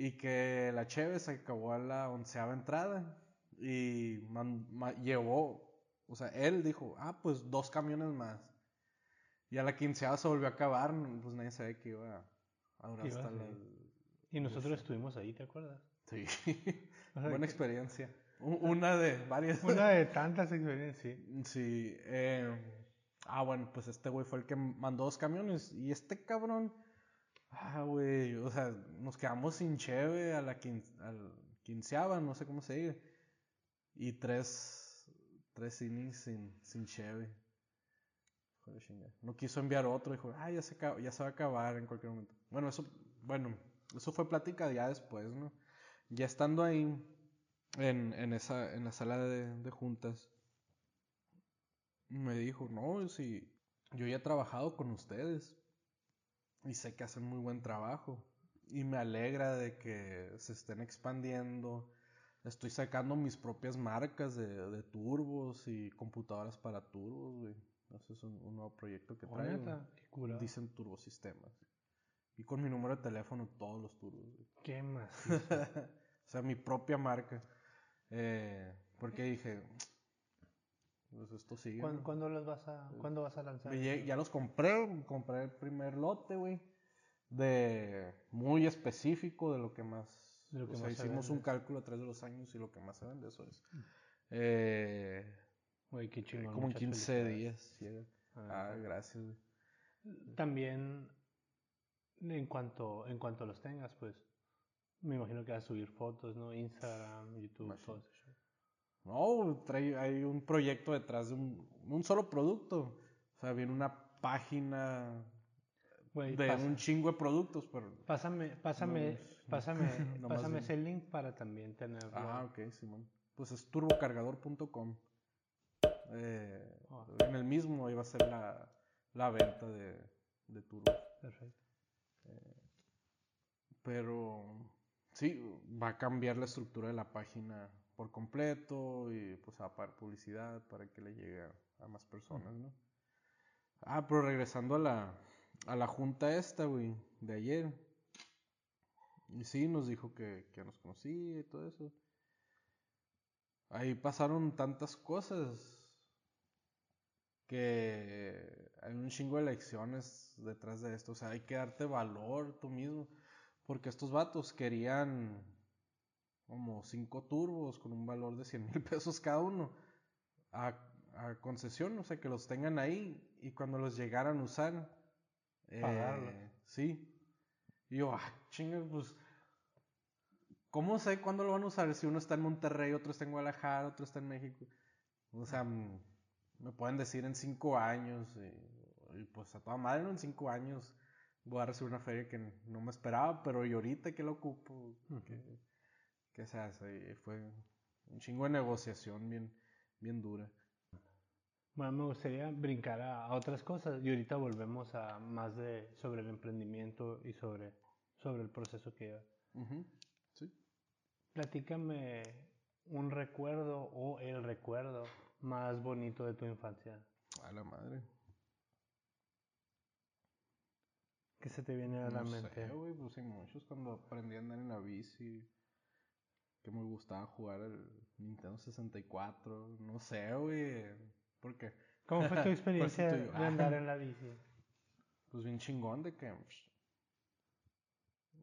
Speaker 1: Y que la Cheve se acabó a la onceava entrada. Y man- ma- llevó, o sea, él dijo, ah, pues dos camiones más. Y a la quinceava se volvió a acabar, pues nadie sabía que iba a durar
Speaker 2: Iba a
Speaker 1: hasta la...
Speaker 2: seguir. Y nosotros estuvimos ahí, ¿te acuerdas?
Speaker 1: Sí,
Speaker 2: O sea,
Speaker 1: buena experiencia. U- Una de varias.
Speaker 2: Una de tantas experiencias, sí.
Speaker 1: Sí, eh, ah, bueno, pues este güey fue el que mandó dos camiones. Y este cabrón, ah, güey, o sea, nos quedamos sin cheve a la quin, al quinceava, no sé cómo se diga. Y tres, tres innings sin, sin cheve. No quiso enviar otro, dijo, ah, ya se, ya se va a acabar en cualquier momento. Bueno, eso, bueno, eso fue plática ya después, ¿no? Ya estando ahí, en, en esa, en la sala de, de juntas, me dijo, no, si yo ya he trabajado con ustedes y sé que hacen muy buen trabajo y me alegra de que se estén expandiendo. Estoy sacando mis propias marcas de, de turbos y computadoras para turbos, güey. Ese es un, un nuevo proyecto que
Speaker 2: Oh,
Speaker 1: traigo. Dicen turbosistemas. Y con mi número de teléfono todos los turbos, güey.
Speaker 2: Qué más.
Speaker 1: o sea, mi propia marca. Eh, porque dije, pues esto sigue.
Speaker 2: ¿Cuándo,
Speaker 1: ¿no?
Speaker 2: cuándo los vas a, ¿cuándo vas a lanzar?
Speaker 1: Lleg- ya los compré, compré el primer lote, güey. De muy específico de lo que más.
Speaker 2: De lo que
Speaker 1: o sea,
Speaker 2: más se
Speaker 1: hicimos un cálculo a través de los años y lo que más se vende, eso es. Eh,
Speaker 2: Güey, qué chingón.
Speaker 1: como en
Speaker 2: muchas
Speaker 1: 15
Speaker 2: felicidades.
Speaker 1: días.
Speaker 2: Ah,
Speaker 1: Ah, gracias, güey.
Speaker 2: También, en cuanto, en cuanto los tengas, pues, me imagino que vas a subir fotos, ¿no? Instagram, YouTube, todo.
Speaker 1: No, trae, hay un proyecto detrás de un, un solo producto. O sea, viene una página de
Speaker 2: pasa-
Speaker 1: un chingo de productos, pero...
Speaker 2: pásame, pásame,
Speaker 1: No,
Speaker 2: pásame, pásame ese link para también tenerlo.
Speaker 1: Ah, ok, Simón. Pues es turbocargador.com. Eh,
Speaker 2: Ah.
Speaker 1: En el mismo ahí va a ser la, la venta de, de turbos.
Speaker 2: Perfecto.
Speaker 1: Pero sí, va a cambiar la estructura de la página por completo y pues a pagar publicidad para que le llegue a, a más personas, ¿no? Ah, pero regresando a la, a la junta esta, güey, de ayer. Y sí, nos dijo que, que nos conocía y todo eso. Ahí pasaron tantas cosas que hay un chingo de lecciones detrás de esto. O sea, hay que darte valor tú mismo. Porque estos vatos querían como cinco turbos con un valor de 100 mil pesos cada uno a, a concesión, o sea, que los tengan ahí y cuando los llegaran a usar, eh, sí. Y yo, ah, chinga, pues, ¿cómo sé cuándo lo van a usar? Si uno está en Monterrey, otro está en Guadalajara, otro está en México. O sea, mm, me pueden decir en cinco años, y, y pues a toda madre, ¿no? En cinco años voy a recibir una feria que no me esperaba, pero y ahorita que lo ocupo, que, que se hace, y fue un chingo de negociación bien, bien dura.
Speaker 2: Bueno, me gustaría brincar a, a otras cosas y ahorita volvemos a más de sobre el emprendimiento y sobre, sobre el proceso que lleva.
Speaker 1: Sí.
Speaker 2: Platícame un recuerdo o el recuerdo más bonito de tu infancia.
Speaker 1: A la madre.
Speaker 2: ¿Qué se te viene a la
Speaker 1: no
Speaker 2: mente?
Speaker 1: sé, güey, pues hay muchos cuando aprendí a andar en la bici. Que me gustaba jugar el Nintendo 64. No sé, güey. ¿Por qué?
Speaker 2: ¿Cómo fue tu experiencia de andar en la bici?
Speaker 1: Pues bien chingón de que.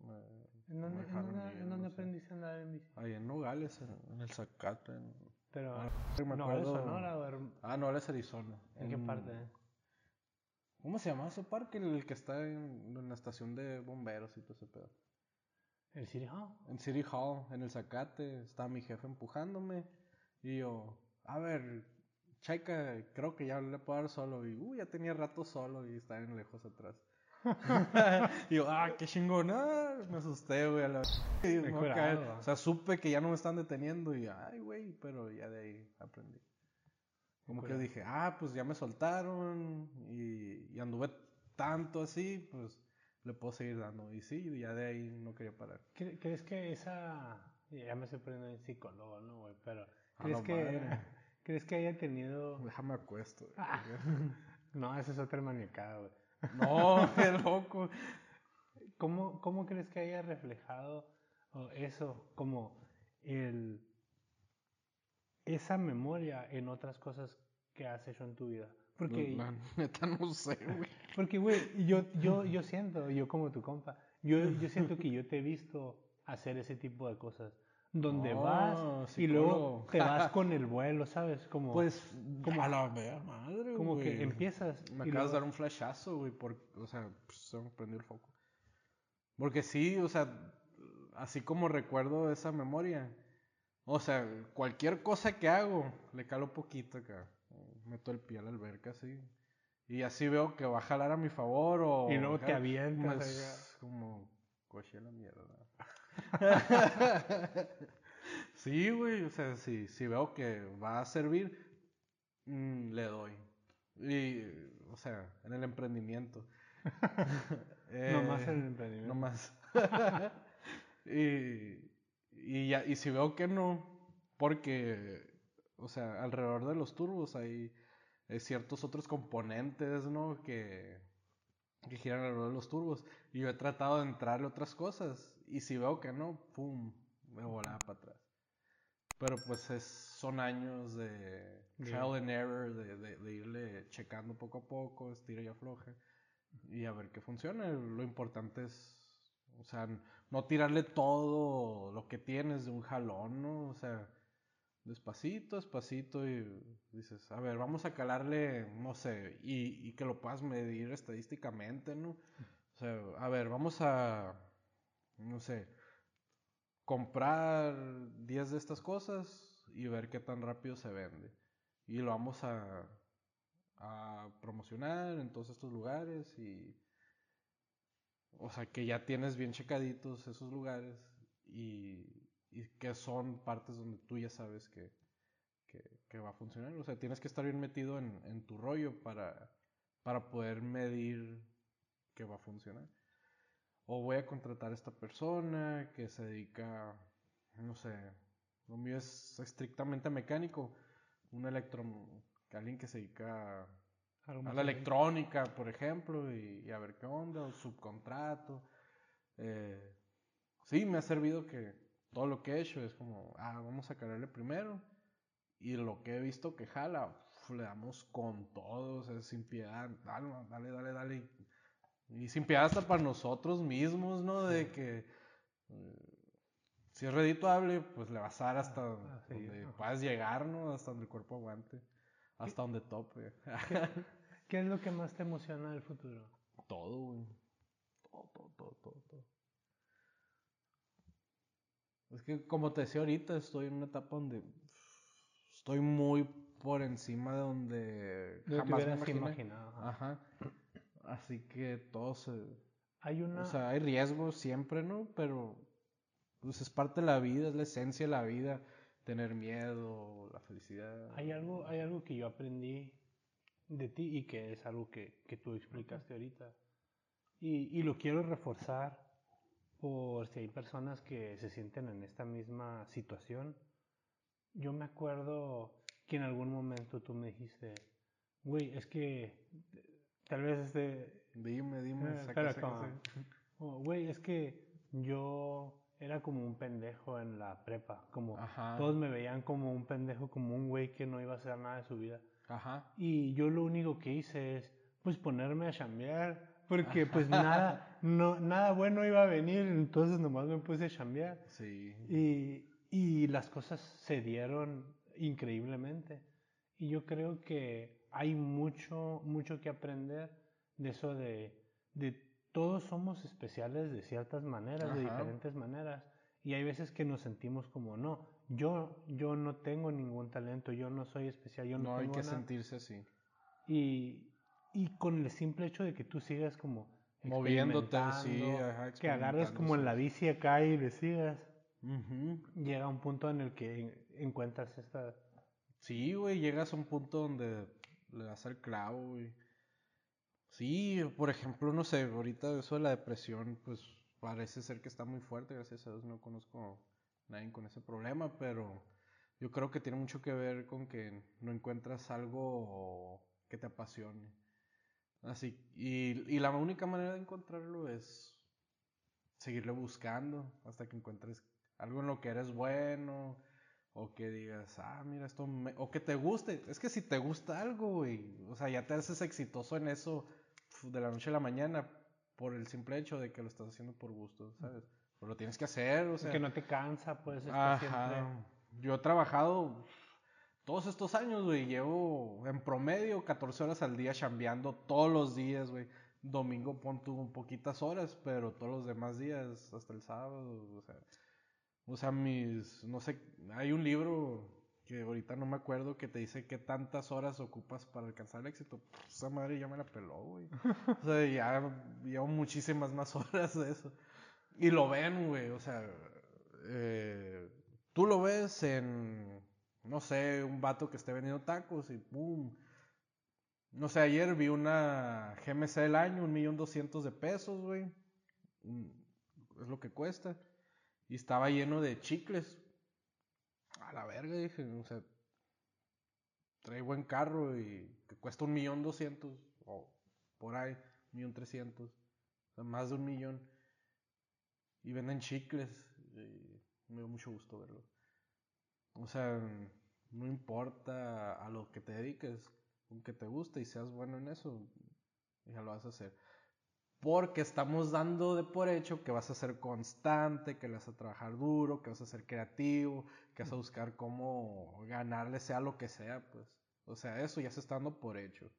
Speaker 1: me-
Speaker 2: ¿En dónde, en
Speaker 1: ir,
Speaker 2: en
Speaker 1: no
Speaker 2: aprendiste a andar en bici?
Speaker 1: Ahí en Nogales, en, en el Zacate. en-
Speaker 2: Pero,
Speaker 1: Ah, me
Speaker 2: ¿no
Speaker 1: acuerdo-
Speaker 2: Sonora o er-
Speaker 1: Ah, Nogales, Arizona.
Speaker 2: en qué parte?
Speaker 1: ¿Cómo se llama ese parque? El que está en, en la estación de bomberos y todo ese pedo.
Speaker 2: ¿El City Hall?
Speaker 1: En City Hall, en el Zacate, estaba mi jefe empujándome. Y yo, a ver, checa, creo que ya le puedo dar solo. Y uh, ya tenía rato solo y estaba en lejos atrás. y yo, ah, qué chingón, ah, me asusté, güey, a la
Speaker 2: curado.
Speaker 1: O sea, supe que ya no me están deteniendo y, ay, güey, pero ya de ahí aprendí. Como que dije, ah, pues ya me soltaron y, y anduve tanto así, pues le puedo seguir dando. Y sí, ya de ahí no quería parar.
Speaker 2: ¿Cre- ¿Crees que esa... Ya me estoy poniendo en psicólogo, ¿no, güey? Pero... ¿Crees que,
Speaker 1: madre.
Speaker 2: ¿Crees que haya tenido...
Speaker 1: Déjame acuesto. güey.
Speaker 2: No, esa es otra maniacada, güey.
Speaker 1: No, qué loco.
Speaker 2: ¿Cómo, ¿Cómo crees que haya reflejado eso como el esa memoria en otras cosas que has hecho en tu vida? Porque,
Speaker 1: La neta no sé, güey.
Speaker 2: porque güey, yo, yo, yo siento, yo como tu compa, yo, yo siento que yo te he visto hacer ese tipo de cosas. Donde
Speaker 1: Oh,
Speaker 2: vas y luego
Speaker 1: psicólogo.
Speaker 2: te vas con el vuelo, ¿sabes? Como,
Speaker 1: Pues, a la ver, madre,
Speaker 2: como que
Speaker 1: güey.
Speaker 2: empiezas.
Speaker 1: Me acabas de dar un flashazo, güey, o sea, pues, se me prendió el foco. Porque sí, o sea, así como recuerdo esa memoria, o sea, cualquier cosa que hago, le calo poquito acá. Meto el pie a la alberca, así. Y así veo que va a jalar a mi favor o...
Speaker 2: Y luego te avientas
Speaker 1: pues, Como, coche la mierda. sí, güey, o sea, si, si veo que va a servir, mm, le doy. Y, o sea, en el emprendimiento. Eh,
Speaker 2: Nomás en el emprendimiento.
Speaker 1: Nomás. y, y, ya, y si veo que no, porque, o sea, alrededor de los turbos hay eh, ciertos otros componentes, ¿no? Que, que giran alrededor de los turbos. Y yo he tratado de entrarle otras cosas. Y si veo que no, ¡pum! Me volaba para atrás. Pero pues es, son años de trial and error, de, de, de irle checando poco a poco, estira y afloja. Y a ver qué funciona. Lo importante es, o sea, no tirarle todo lo que tienes de un jalón, ¿no? O sea, despacito, despacito y dices, a ver, vamos a calarle, no sé, y, y que lo puedas medir estadísticamente, ¿no? O sea, a ver, vamos a, no sé, comprar 10 de estas cosas y ver qué tan rápido se vende. Y lo vamos a, a promocionar en todos estos lugares y... O sea, que ya tienes bien checaditos esos lugares y, y que son partes donde tú ya sabes que, que, que va a funcionar. O sea, tienes que estar bien metido en, en tu rollo para, para poder medir que va a funcionar. O voy a contratar a esta persona que se dedica, no sé, lo mío es estrictamente mecánico, un electro, alguien que se dedica a
Speaker 2: más
Speaker 1: la electrónica, por ejemplo, y, y a ver qué onda, o subcontrato. Eh, sí, me ha servido que todo lo que he hecho es como, ah, vamos a cargarle primero, y lo que he visto que jala, uf, le damos con todo, o sea, sin piedad, dale, dale, dale, dale. Y, sin piedad hasta para nosotros mismos, ¿no? De que eh, si es redituable, pues le vas a dar hasta
Speaker 2: Ah, sí,
Speaker 1: donde puedas llegar, ¿no? Hasta donde el cuerpo aguante, hasta donde tope.
Speaker 2: ¿Qué es lo que más te emociona del futuro?
Speaker 1: Todo, güey. Todo, todo, todo, todo, todo. Es que como te decía ahorita, estoy en una etapa donde estoy muy por encima de donde
Speaker 2: No
Speaker 1: jamás me imaginé.
Speaker 2: imaginado. Ajá.
Speaker 1: Así que todo se...
Speaker 2: Hay una...
Speaker 1: O sea, hay riesgos siempre, ¿no? Pero pues es parte de la vida, es la esencia de la vida. Tener miedo, la felicidad.
Speaker 2: Hay algo, hay algo que yo aprendí de ti y que es algo que, que tú explicaste ahorita. Y, y lo quiero reforzar por si hay personas que se sienten en esta misma situación. Yo me acuerdo que en algún momento tú me dijiste, güey, es que tal vez este,
Speaker 1: Dime, dime,
Speaker 2: Eh,
Speaker 1: saca,
Speaker 2: oh, güey, es que yo era como un pendejo en la prepa. Como
Speaker 1: Ajá.
Speaker 2: todos me veían como un pendejo, como un güey que no iba a hacer nada de su vida.
Speaker 1: Ajá.
Speaker 2: Y yo lo único que hice es, pues, ponerme a chambear. Porque, pues, nada, no, nada bueno iba a venir. Entonces, nomás me puse a chambear.
Speaker 1: Sí.
Speaker 2: Y, y las cosas se dieron increíblemente. Y yo creo que hay mucho, mucho que aprender de eso de, de todos somos especiales de ciertas maneras, de
Speaker 1: Ajá.
Speaker 2: diferentes maneras. Y hay veces que nos sentimos como, no, yo, yo no tengo ningún talento, yo no soy especial, yo no,
Speaker 1: No hay
Speaker 2: tengo
Speaker 1: que
Speaker 2: nada.
Speaker 1: sentirse así.
Speaker 2: Y, y con el simple hecho de que tú sigas como
Speaker 1: Moviéndote, sí, ajá,
Speaker 2: que agarras como en la bici acá y le sigas,
Speaker 1: Ujú.
Speaker 2: llega un punto en el que en- encuentras esta...
Speaker 1: Sí, güey, llegas a un punto donde le das al clavo, güey. Sí, por ejemplo, no sé, ahorita eso de la depresión, pues parece ser que está muy fuerte, gracias a Dios no conozco a nadie con ese problema, pero yo creo que tiene mucho que ver con que no encuentras algo que te apasione. Así, y, y la única manera de encontrarlo es seguirle buscando hasta que encuentres algo en lo que eres bueno o que digas, ah, mira, esto me... o que te guste. Es que si te gusta algo, güey, o sea, ya te haces exitoso en eso de la noche a la mañana por el simple hecho de que lo estás haciendo por gusto, ¿sabes? Pero lo tienes que hacer, o sea,
Speaker 2: que no te cansa, pues, estar siempre...
Speaker 1: Ajá. Yo he trabajado todos estos años, güey. Llevo en promedio 14 horas al día chambeando todos los días, güey. Domingo pon tú poquitas horas, pero todos los demás días, hasta el sábado, o sea. O sea, mis, no sé, hay un libro que ahorita no me acuerdo que te dice qué tantas horas ocupas para alcanzar el éxito. Pff, esa madre ya me la peló, güey. O sea, ya llevo muchísimas más horas de eso. Y lo ven, güey, o sea, eh, tú lo ves en, no sé, un vato que esté vendiendo tacos y pum. No sé, ayer vi una GMC del año, un millón doscientos de pesos, güey. Mm, Es lo que cuesta. Y estaba lleno de chicles. A la verga, dije, o sea, trae buen carro y que cuesta un millón doscientos, o por ahí, un millón trescientos, o sea, más de un millón. Y venden chicles, y me dio mucho gusto verlo. O sea, no importa a lo que te dediques, aunque te guste y seas bueno en eso, ya lo vas a hacer. Porque estamos dando de por hecho que vas a ser constante, que le vas a trabajar duro, que vas a ser creativo, que vas a buscar cómo ganarle sea lo que sea, pues. O sea, eso ya se está dando por hecho.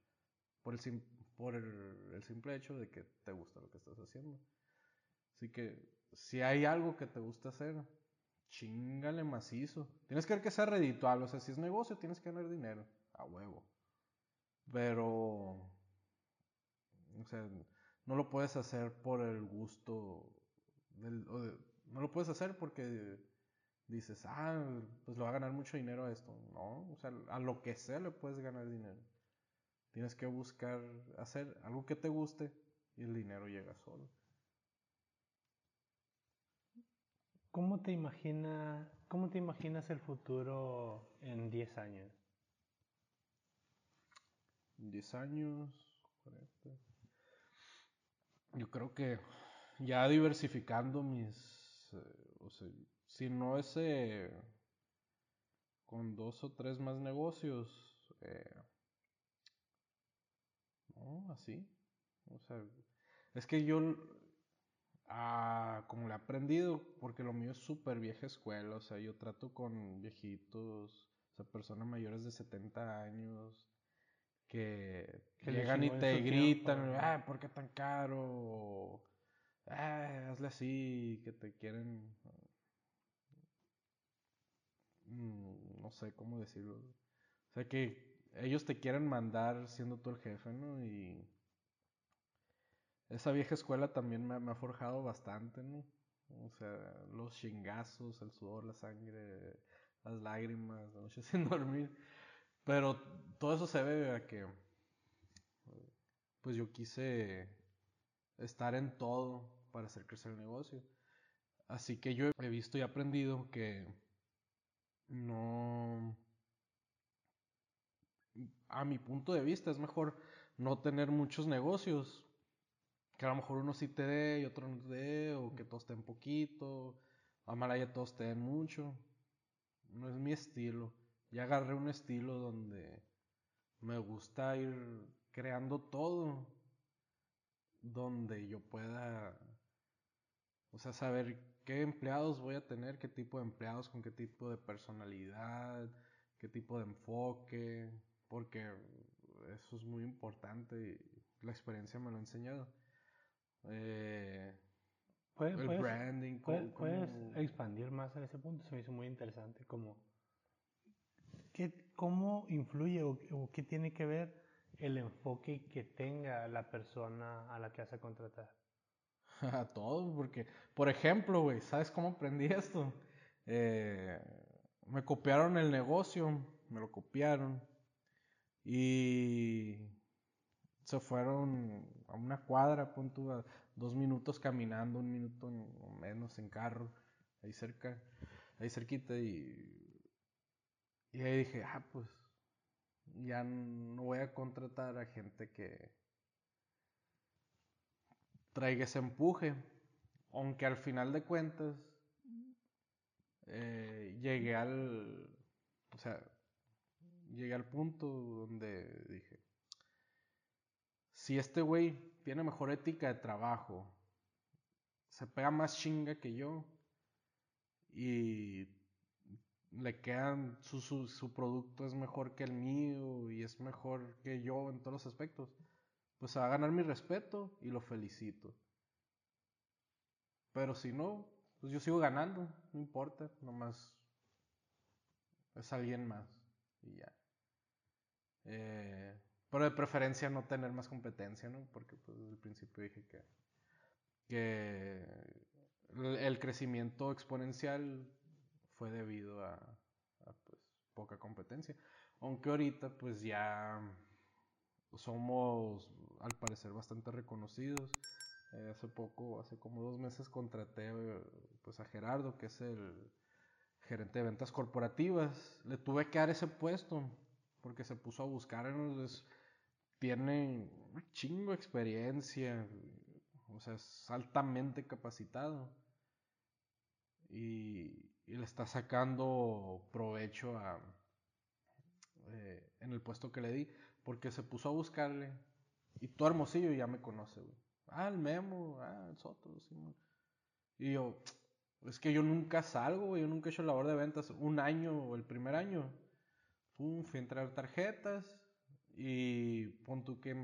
Speaker 1: Por el, sim- por el, el simple hecho de que te gusta lo que estás haciendo. Así que si hay algo que te gusta hacer, chingale macizo. Tienes que ver que sea redituable. O sea, si es negocio, tienes que ganar dinero. A huevo. Pero, o sea, no lo puedes hacer por el gusto. Del, o no lo puedes hacer porque dices, ah, pues lo va a ganar mucho dinero a esto. No, o sea, a lo que sea le puedes ganar dinero. Tienes que buscar hacer algo que te guste y el dinero llega solo.
Speaker 2: ¿Cómo te, imagina, ¿Cómo te imaginas el futuro en 10 años?
Speaker 1: 10 años, 40. Yo creo que ya diversificando mis, eh, o sea, si no es eh, con dos o tres más negocios, eh, no, así. O sea, es que yo, ah, como le he aprendido, porque lo mío es súper vieja escuela, o sea, yo trato con viejitos, o sea, personas mayores de 70 años, que,
Speaker 2: Que le
Speaker 1: llegan y te gritan,
Speaker 2: tiempo,
Speaker 1: ah, ¿por qué tan caro? O, ah, hazle así, que te quieren, mm, no sé cómo decirlo. O sea, que ellos te quieren mandar siendo tú el jefe, ¿no? Y esa vieja escuela también me, ha forjado bastante, ¿no? O sea, los chingazos, el sudor, la sangre, las lágrimas, la noche sin dormir. Pero todo eso se debe a que, pues yo quise estar en todo para hacer crecer el negocio. Así que yo he visto y aprendido que no, a mi punto de vista, es mejor no tener muchos negocios. Que a lo mejor uno sí te dé y otro no te dé, o que todos estén poquito. Amalaya todos te den mucho. No es mi estilo. Ya agarré un estilo donde me gusta ir creando todo. Donde yo pueda, o sea, saber qué empleados voy a tener, qué tipo de empleados, con qué tipo de personalidad, qué tipo de enfoque, porque eso es muy importante y la experiencia me lo ha enseñado. Eh,
Speaker 2: ¿Puedes,
Speaker 1: el
Speaker 2: puedes-
Speaker 1: branding,
Speaker 2: puedes-
Speaker 1: cómo-
Speaker 2: puedes expandir más en ese punto? Se me hizo muy interesante. Como, ¿qué, ¿Cómo influye o, o qué tiene que ver el enfoque que tenga la persona a la que vas a contratar?
Speaker 1: A todo, porque, por ejemplo, güey, ¿sabes cómo aprendí esto? Eh, me copiaron el negocio, me lo copiaron y se fueron a una cuadra, pon tú, dos minutos caminando, un minuto o menos en carro, ahí cerca, ahí cerquita y, y ahí dije, ah, pues ya no voy a contratar a gente que traiga ese empuje. Aunque al final de cuentas eh, llegué al, o sea, llegué al punto donde dije, si este güey tiene mejor ética de trabajo, se pega más chinga que yo y le quedan, su, su, su producto es mejor que el mío y es mejor que yo en todos los aspectos, pues se va a ganar mi respeto y lo felicito. Pero si no, pues yo sigo ganando, no importa, nomás es alguien más y ya. Eh, pero de preferencia no tener más competencia, ¿no? Porque pues desde el principio dije que, el, crecimiento exponencial fue debido a, pues, poca competencia. Aunque ahorita pues ya somos al parecer bastante reconocidos. Eh, hace poco, hace como dos meses contraté pues a Gerardo, que es el gerente de ventas corporativas. Le tuve que dar ese puesto porque se puso a buscar, es, tiene un chingo de experiencia, o sea, es altamente capacitado y, le está sacando provecho a, eh, en el puesto que le di porque se puso a buscarle y todo Hermosillo ya me conoce. Ah, el Memo, ah, el Soto. Y yo, es que yo nunca salgo, güey, yo nunca he hecho labor de ventas. Un año o el primer año, fui a entrar tarjetas y pon tú que,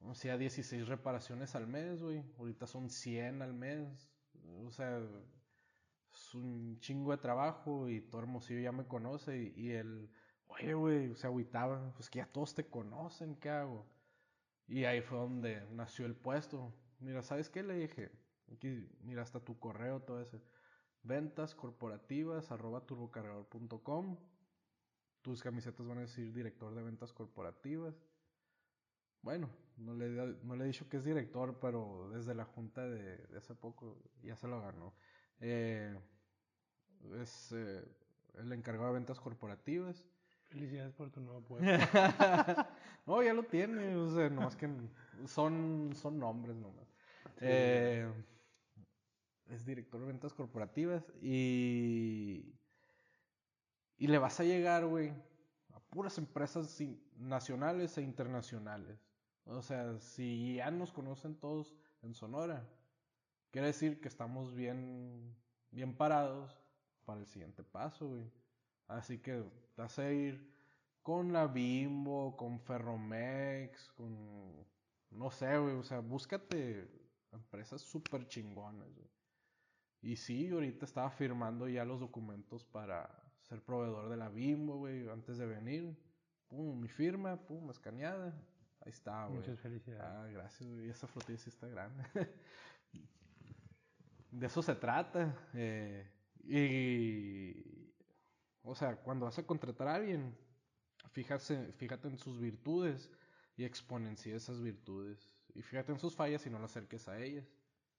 Speaker 1: o sea, 16 reparaciones al mes, güey. Ahorita son 100 al mes. O sea, es un chingo de trabajo y todo Hermosillo ya me conoce y, y el, oye, güey, se agüitaba, pues que ya todos te conocen, ¿qué hago? Y ahí fue donde nació el puesto. Mira, ¿sabes qué? Le dije, aquí, mira, hasta tu correo, todo ese. Ventas corporativas, arroba turbocargador.com. Tus camisetas van a decir director de ventas corporativas. Bueno, no le, no le he dicho que es director, pero desde la junta de, de hace poco ya se lo ganó. Eh, es eh, el encargado de ventas corporativas.
Speaker 2: Felicidades por tu nuevo puesto.
Speaker 1: no, ya lo tiene, o sea, nomás que son, son nombres nomás. Sí. Eh, es director de ventas corporativas y, y le vas a llegar, güey, a puras empresas nacionales e internacionales. O sea, si ya nos conocen todos en Sonora, quiere decir que estamos bien, bien parados para el siguiente paso, güey. Así que te vas a ir con la Bimbo, con Ferromex, con... No sé, güey, o sea, búscate empresas súper chingonas, güey. Y sí, ahorita estaba firmando ya los documentos para ser proveedor de la Bimbo, güey, antes de venir. Pum, mi firma, pum, escaneada. Ahí está, güey.
Speaker 2: Muchas felicidades.
Speaker 1: Ah, gracias, güey. Esa flotilla sí está grande. de eso se trata. Eh, y o sea, cuando vas a contratar a alguien, fíjate, fíjate en sus virtudes y exponencie esas virtudes. Y fíjate en sus fallas y no lo acerques a ellas.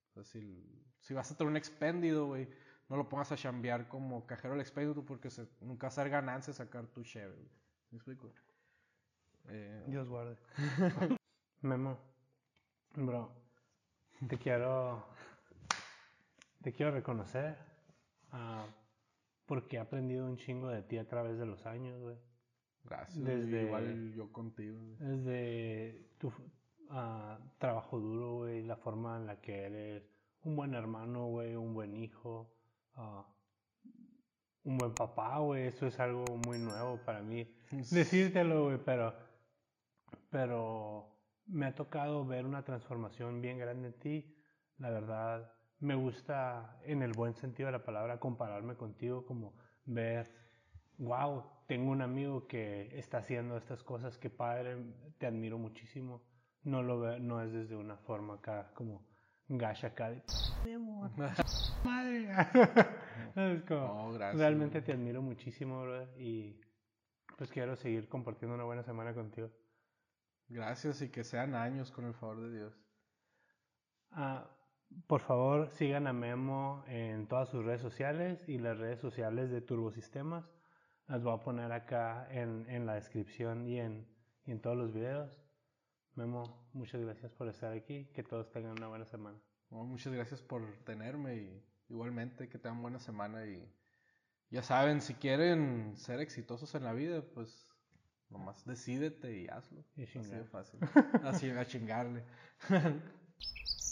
Speaker 1: O sea, si, si vas a tener un expéndido, güey, no lo pongas a chambear como cajero del expéndido porque se, nunca ser ganancia sacar tu cheve. güey. ¿Me explico?
Speaker 2: Eh... Dios guarde. Memo, bro, te quiero, te quiero reconocer ah, porque he aprendido un chingo de ti a través de los años, güey.
Speaker 1: Gracias.
Speaker 2: Desde-
Speaker 1: Igual yo contigo. güey.
Speaker 2: Desde tu ah, trabajo duro, güey, la forma en la que eres un buen hermano, güey, un buen hijo, ah, un buen papá, güey, eso es algo muy nuevo para mí. Decírtelo, güey, pero, pero me ha tocado ver una transformación bien grande en ti. La verdad, me gusta, en el buen sentido de la palabra, compararme contigo, como ver, wow, tengo un amigo que está haciendo estas cosas, qué padre, te admiro muchísimo. No lo veo, no es desde una forma acá, como gacha acá de, "Memo, madre. es como,
Speaker 1: No, gracias.
Speaker 2: realmente te admiro muchísimo, brother, y pues quiero seguir compartiendo una buena semana contigo.
Speaker 1: Gracias y que sean años con el favor de Dios.
Speaker 2: Ah, por favor, sigan a Memo en todas sus redes sociales y las redes sociales de Turbosistemas. Las voy a poner acá en, en la descripción y en, y en todos los videos. Memo, muchas gracias por estar aquí. Que todos tengan una buena semana.
Speaker 1: No, muchas gracias por tenerme y igualmente que tengan buena semana y ya saben, si quieren ser exitosos en la vida, pues nomás decídete y hazlo.
Speaker 2: Y
Speaker 1: Así de fácil. Así a chingarle.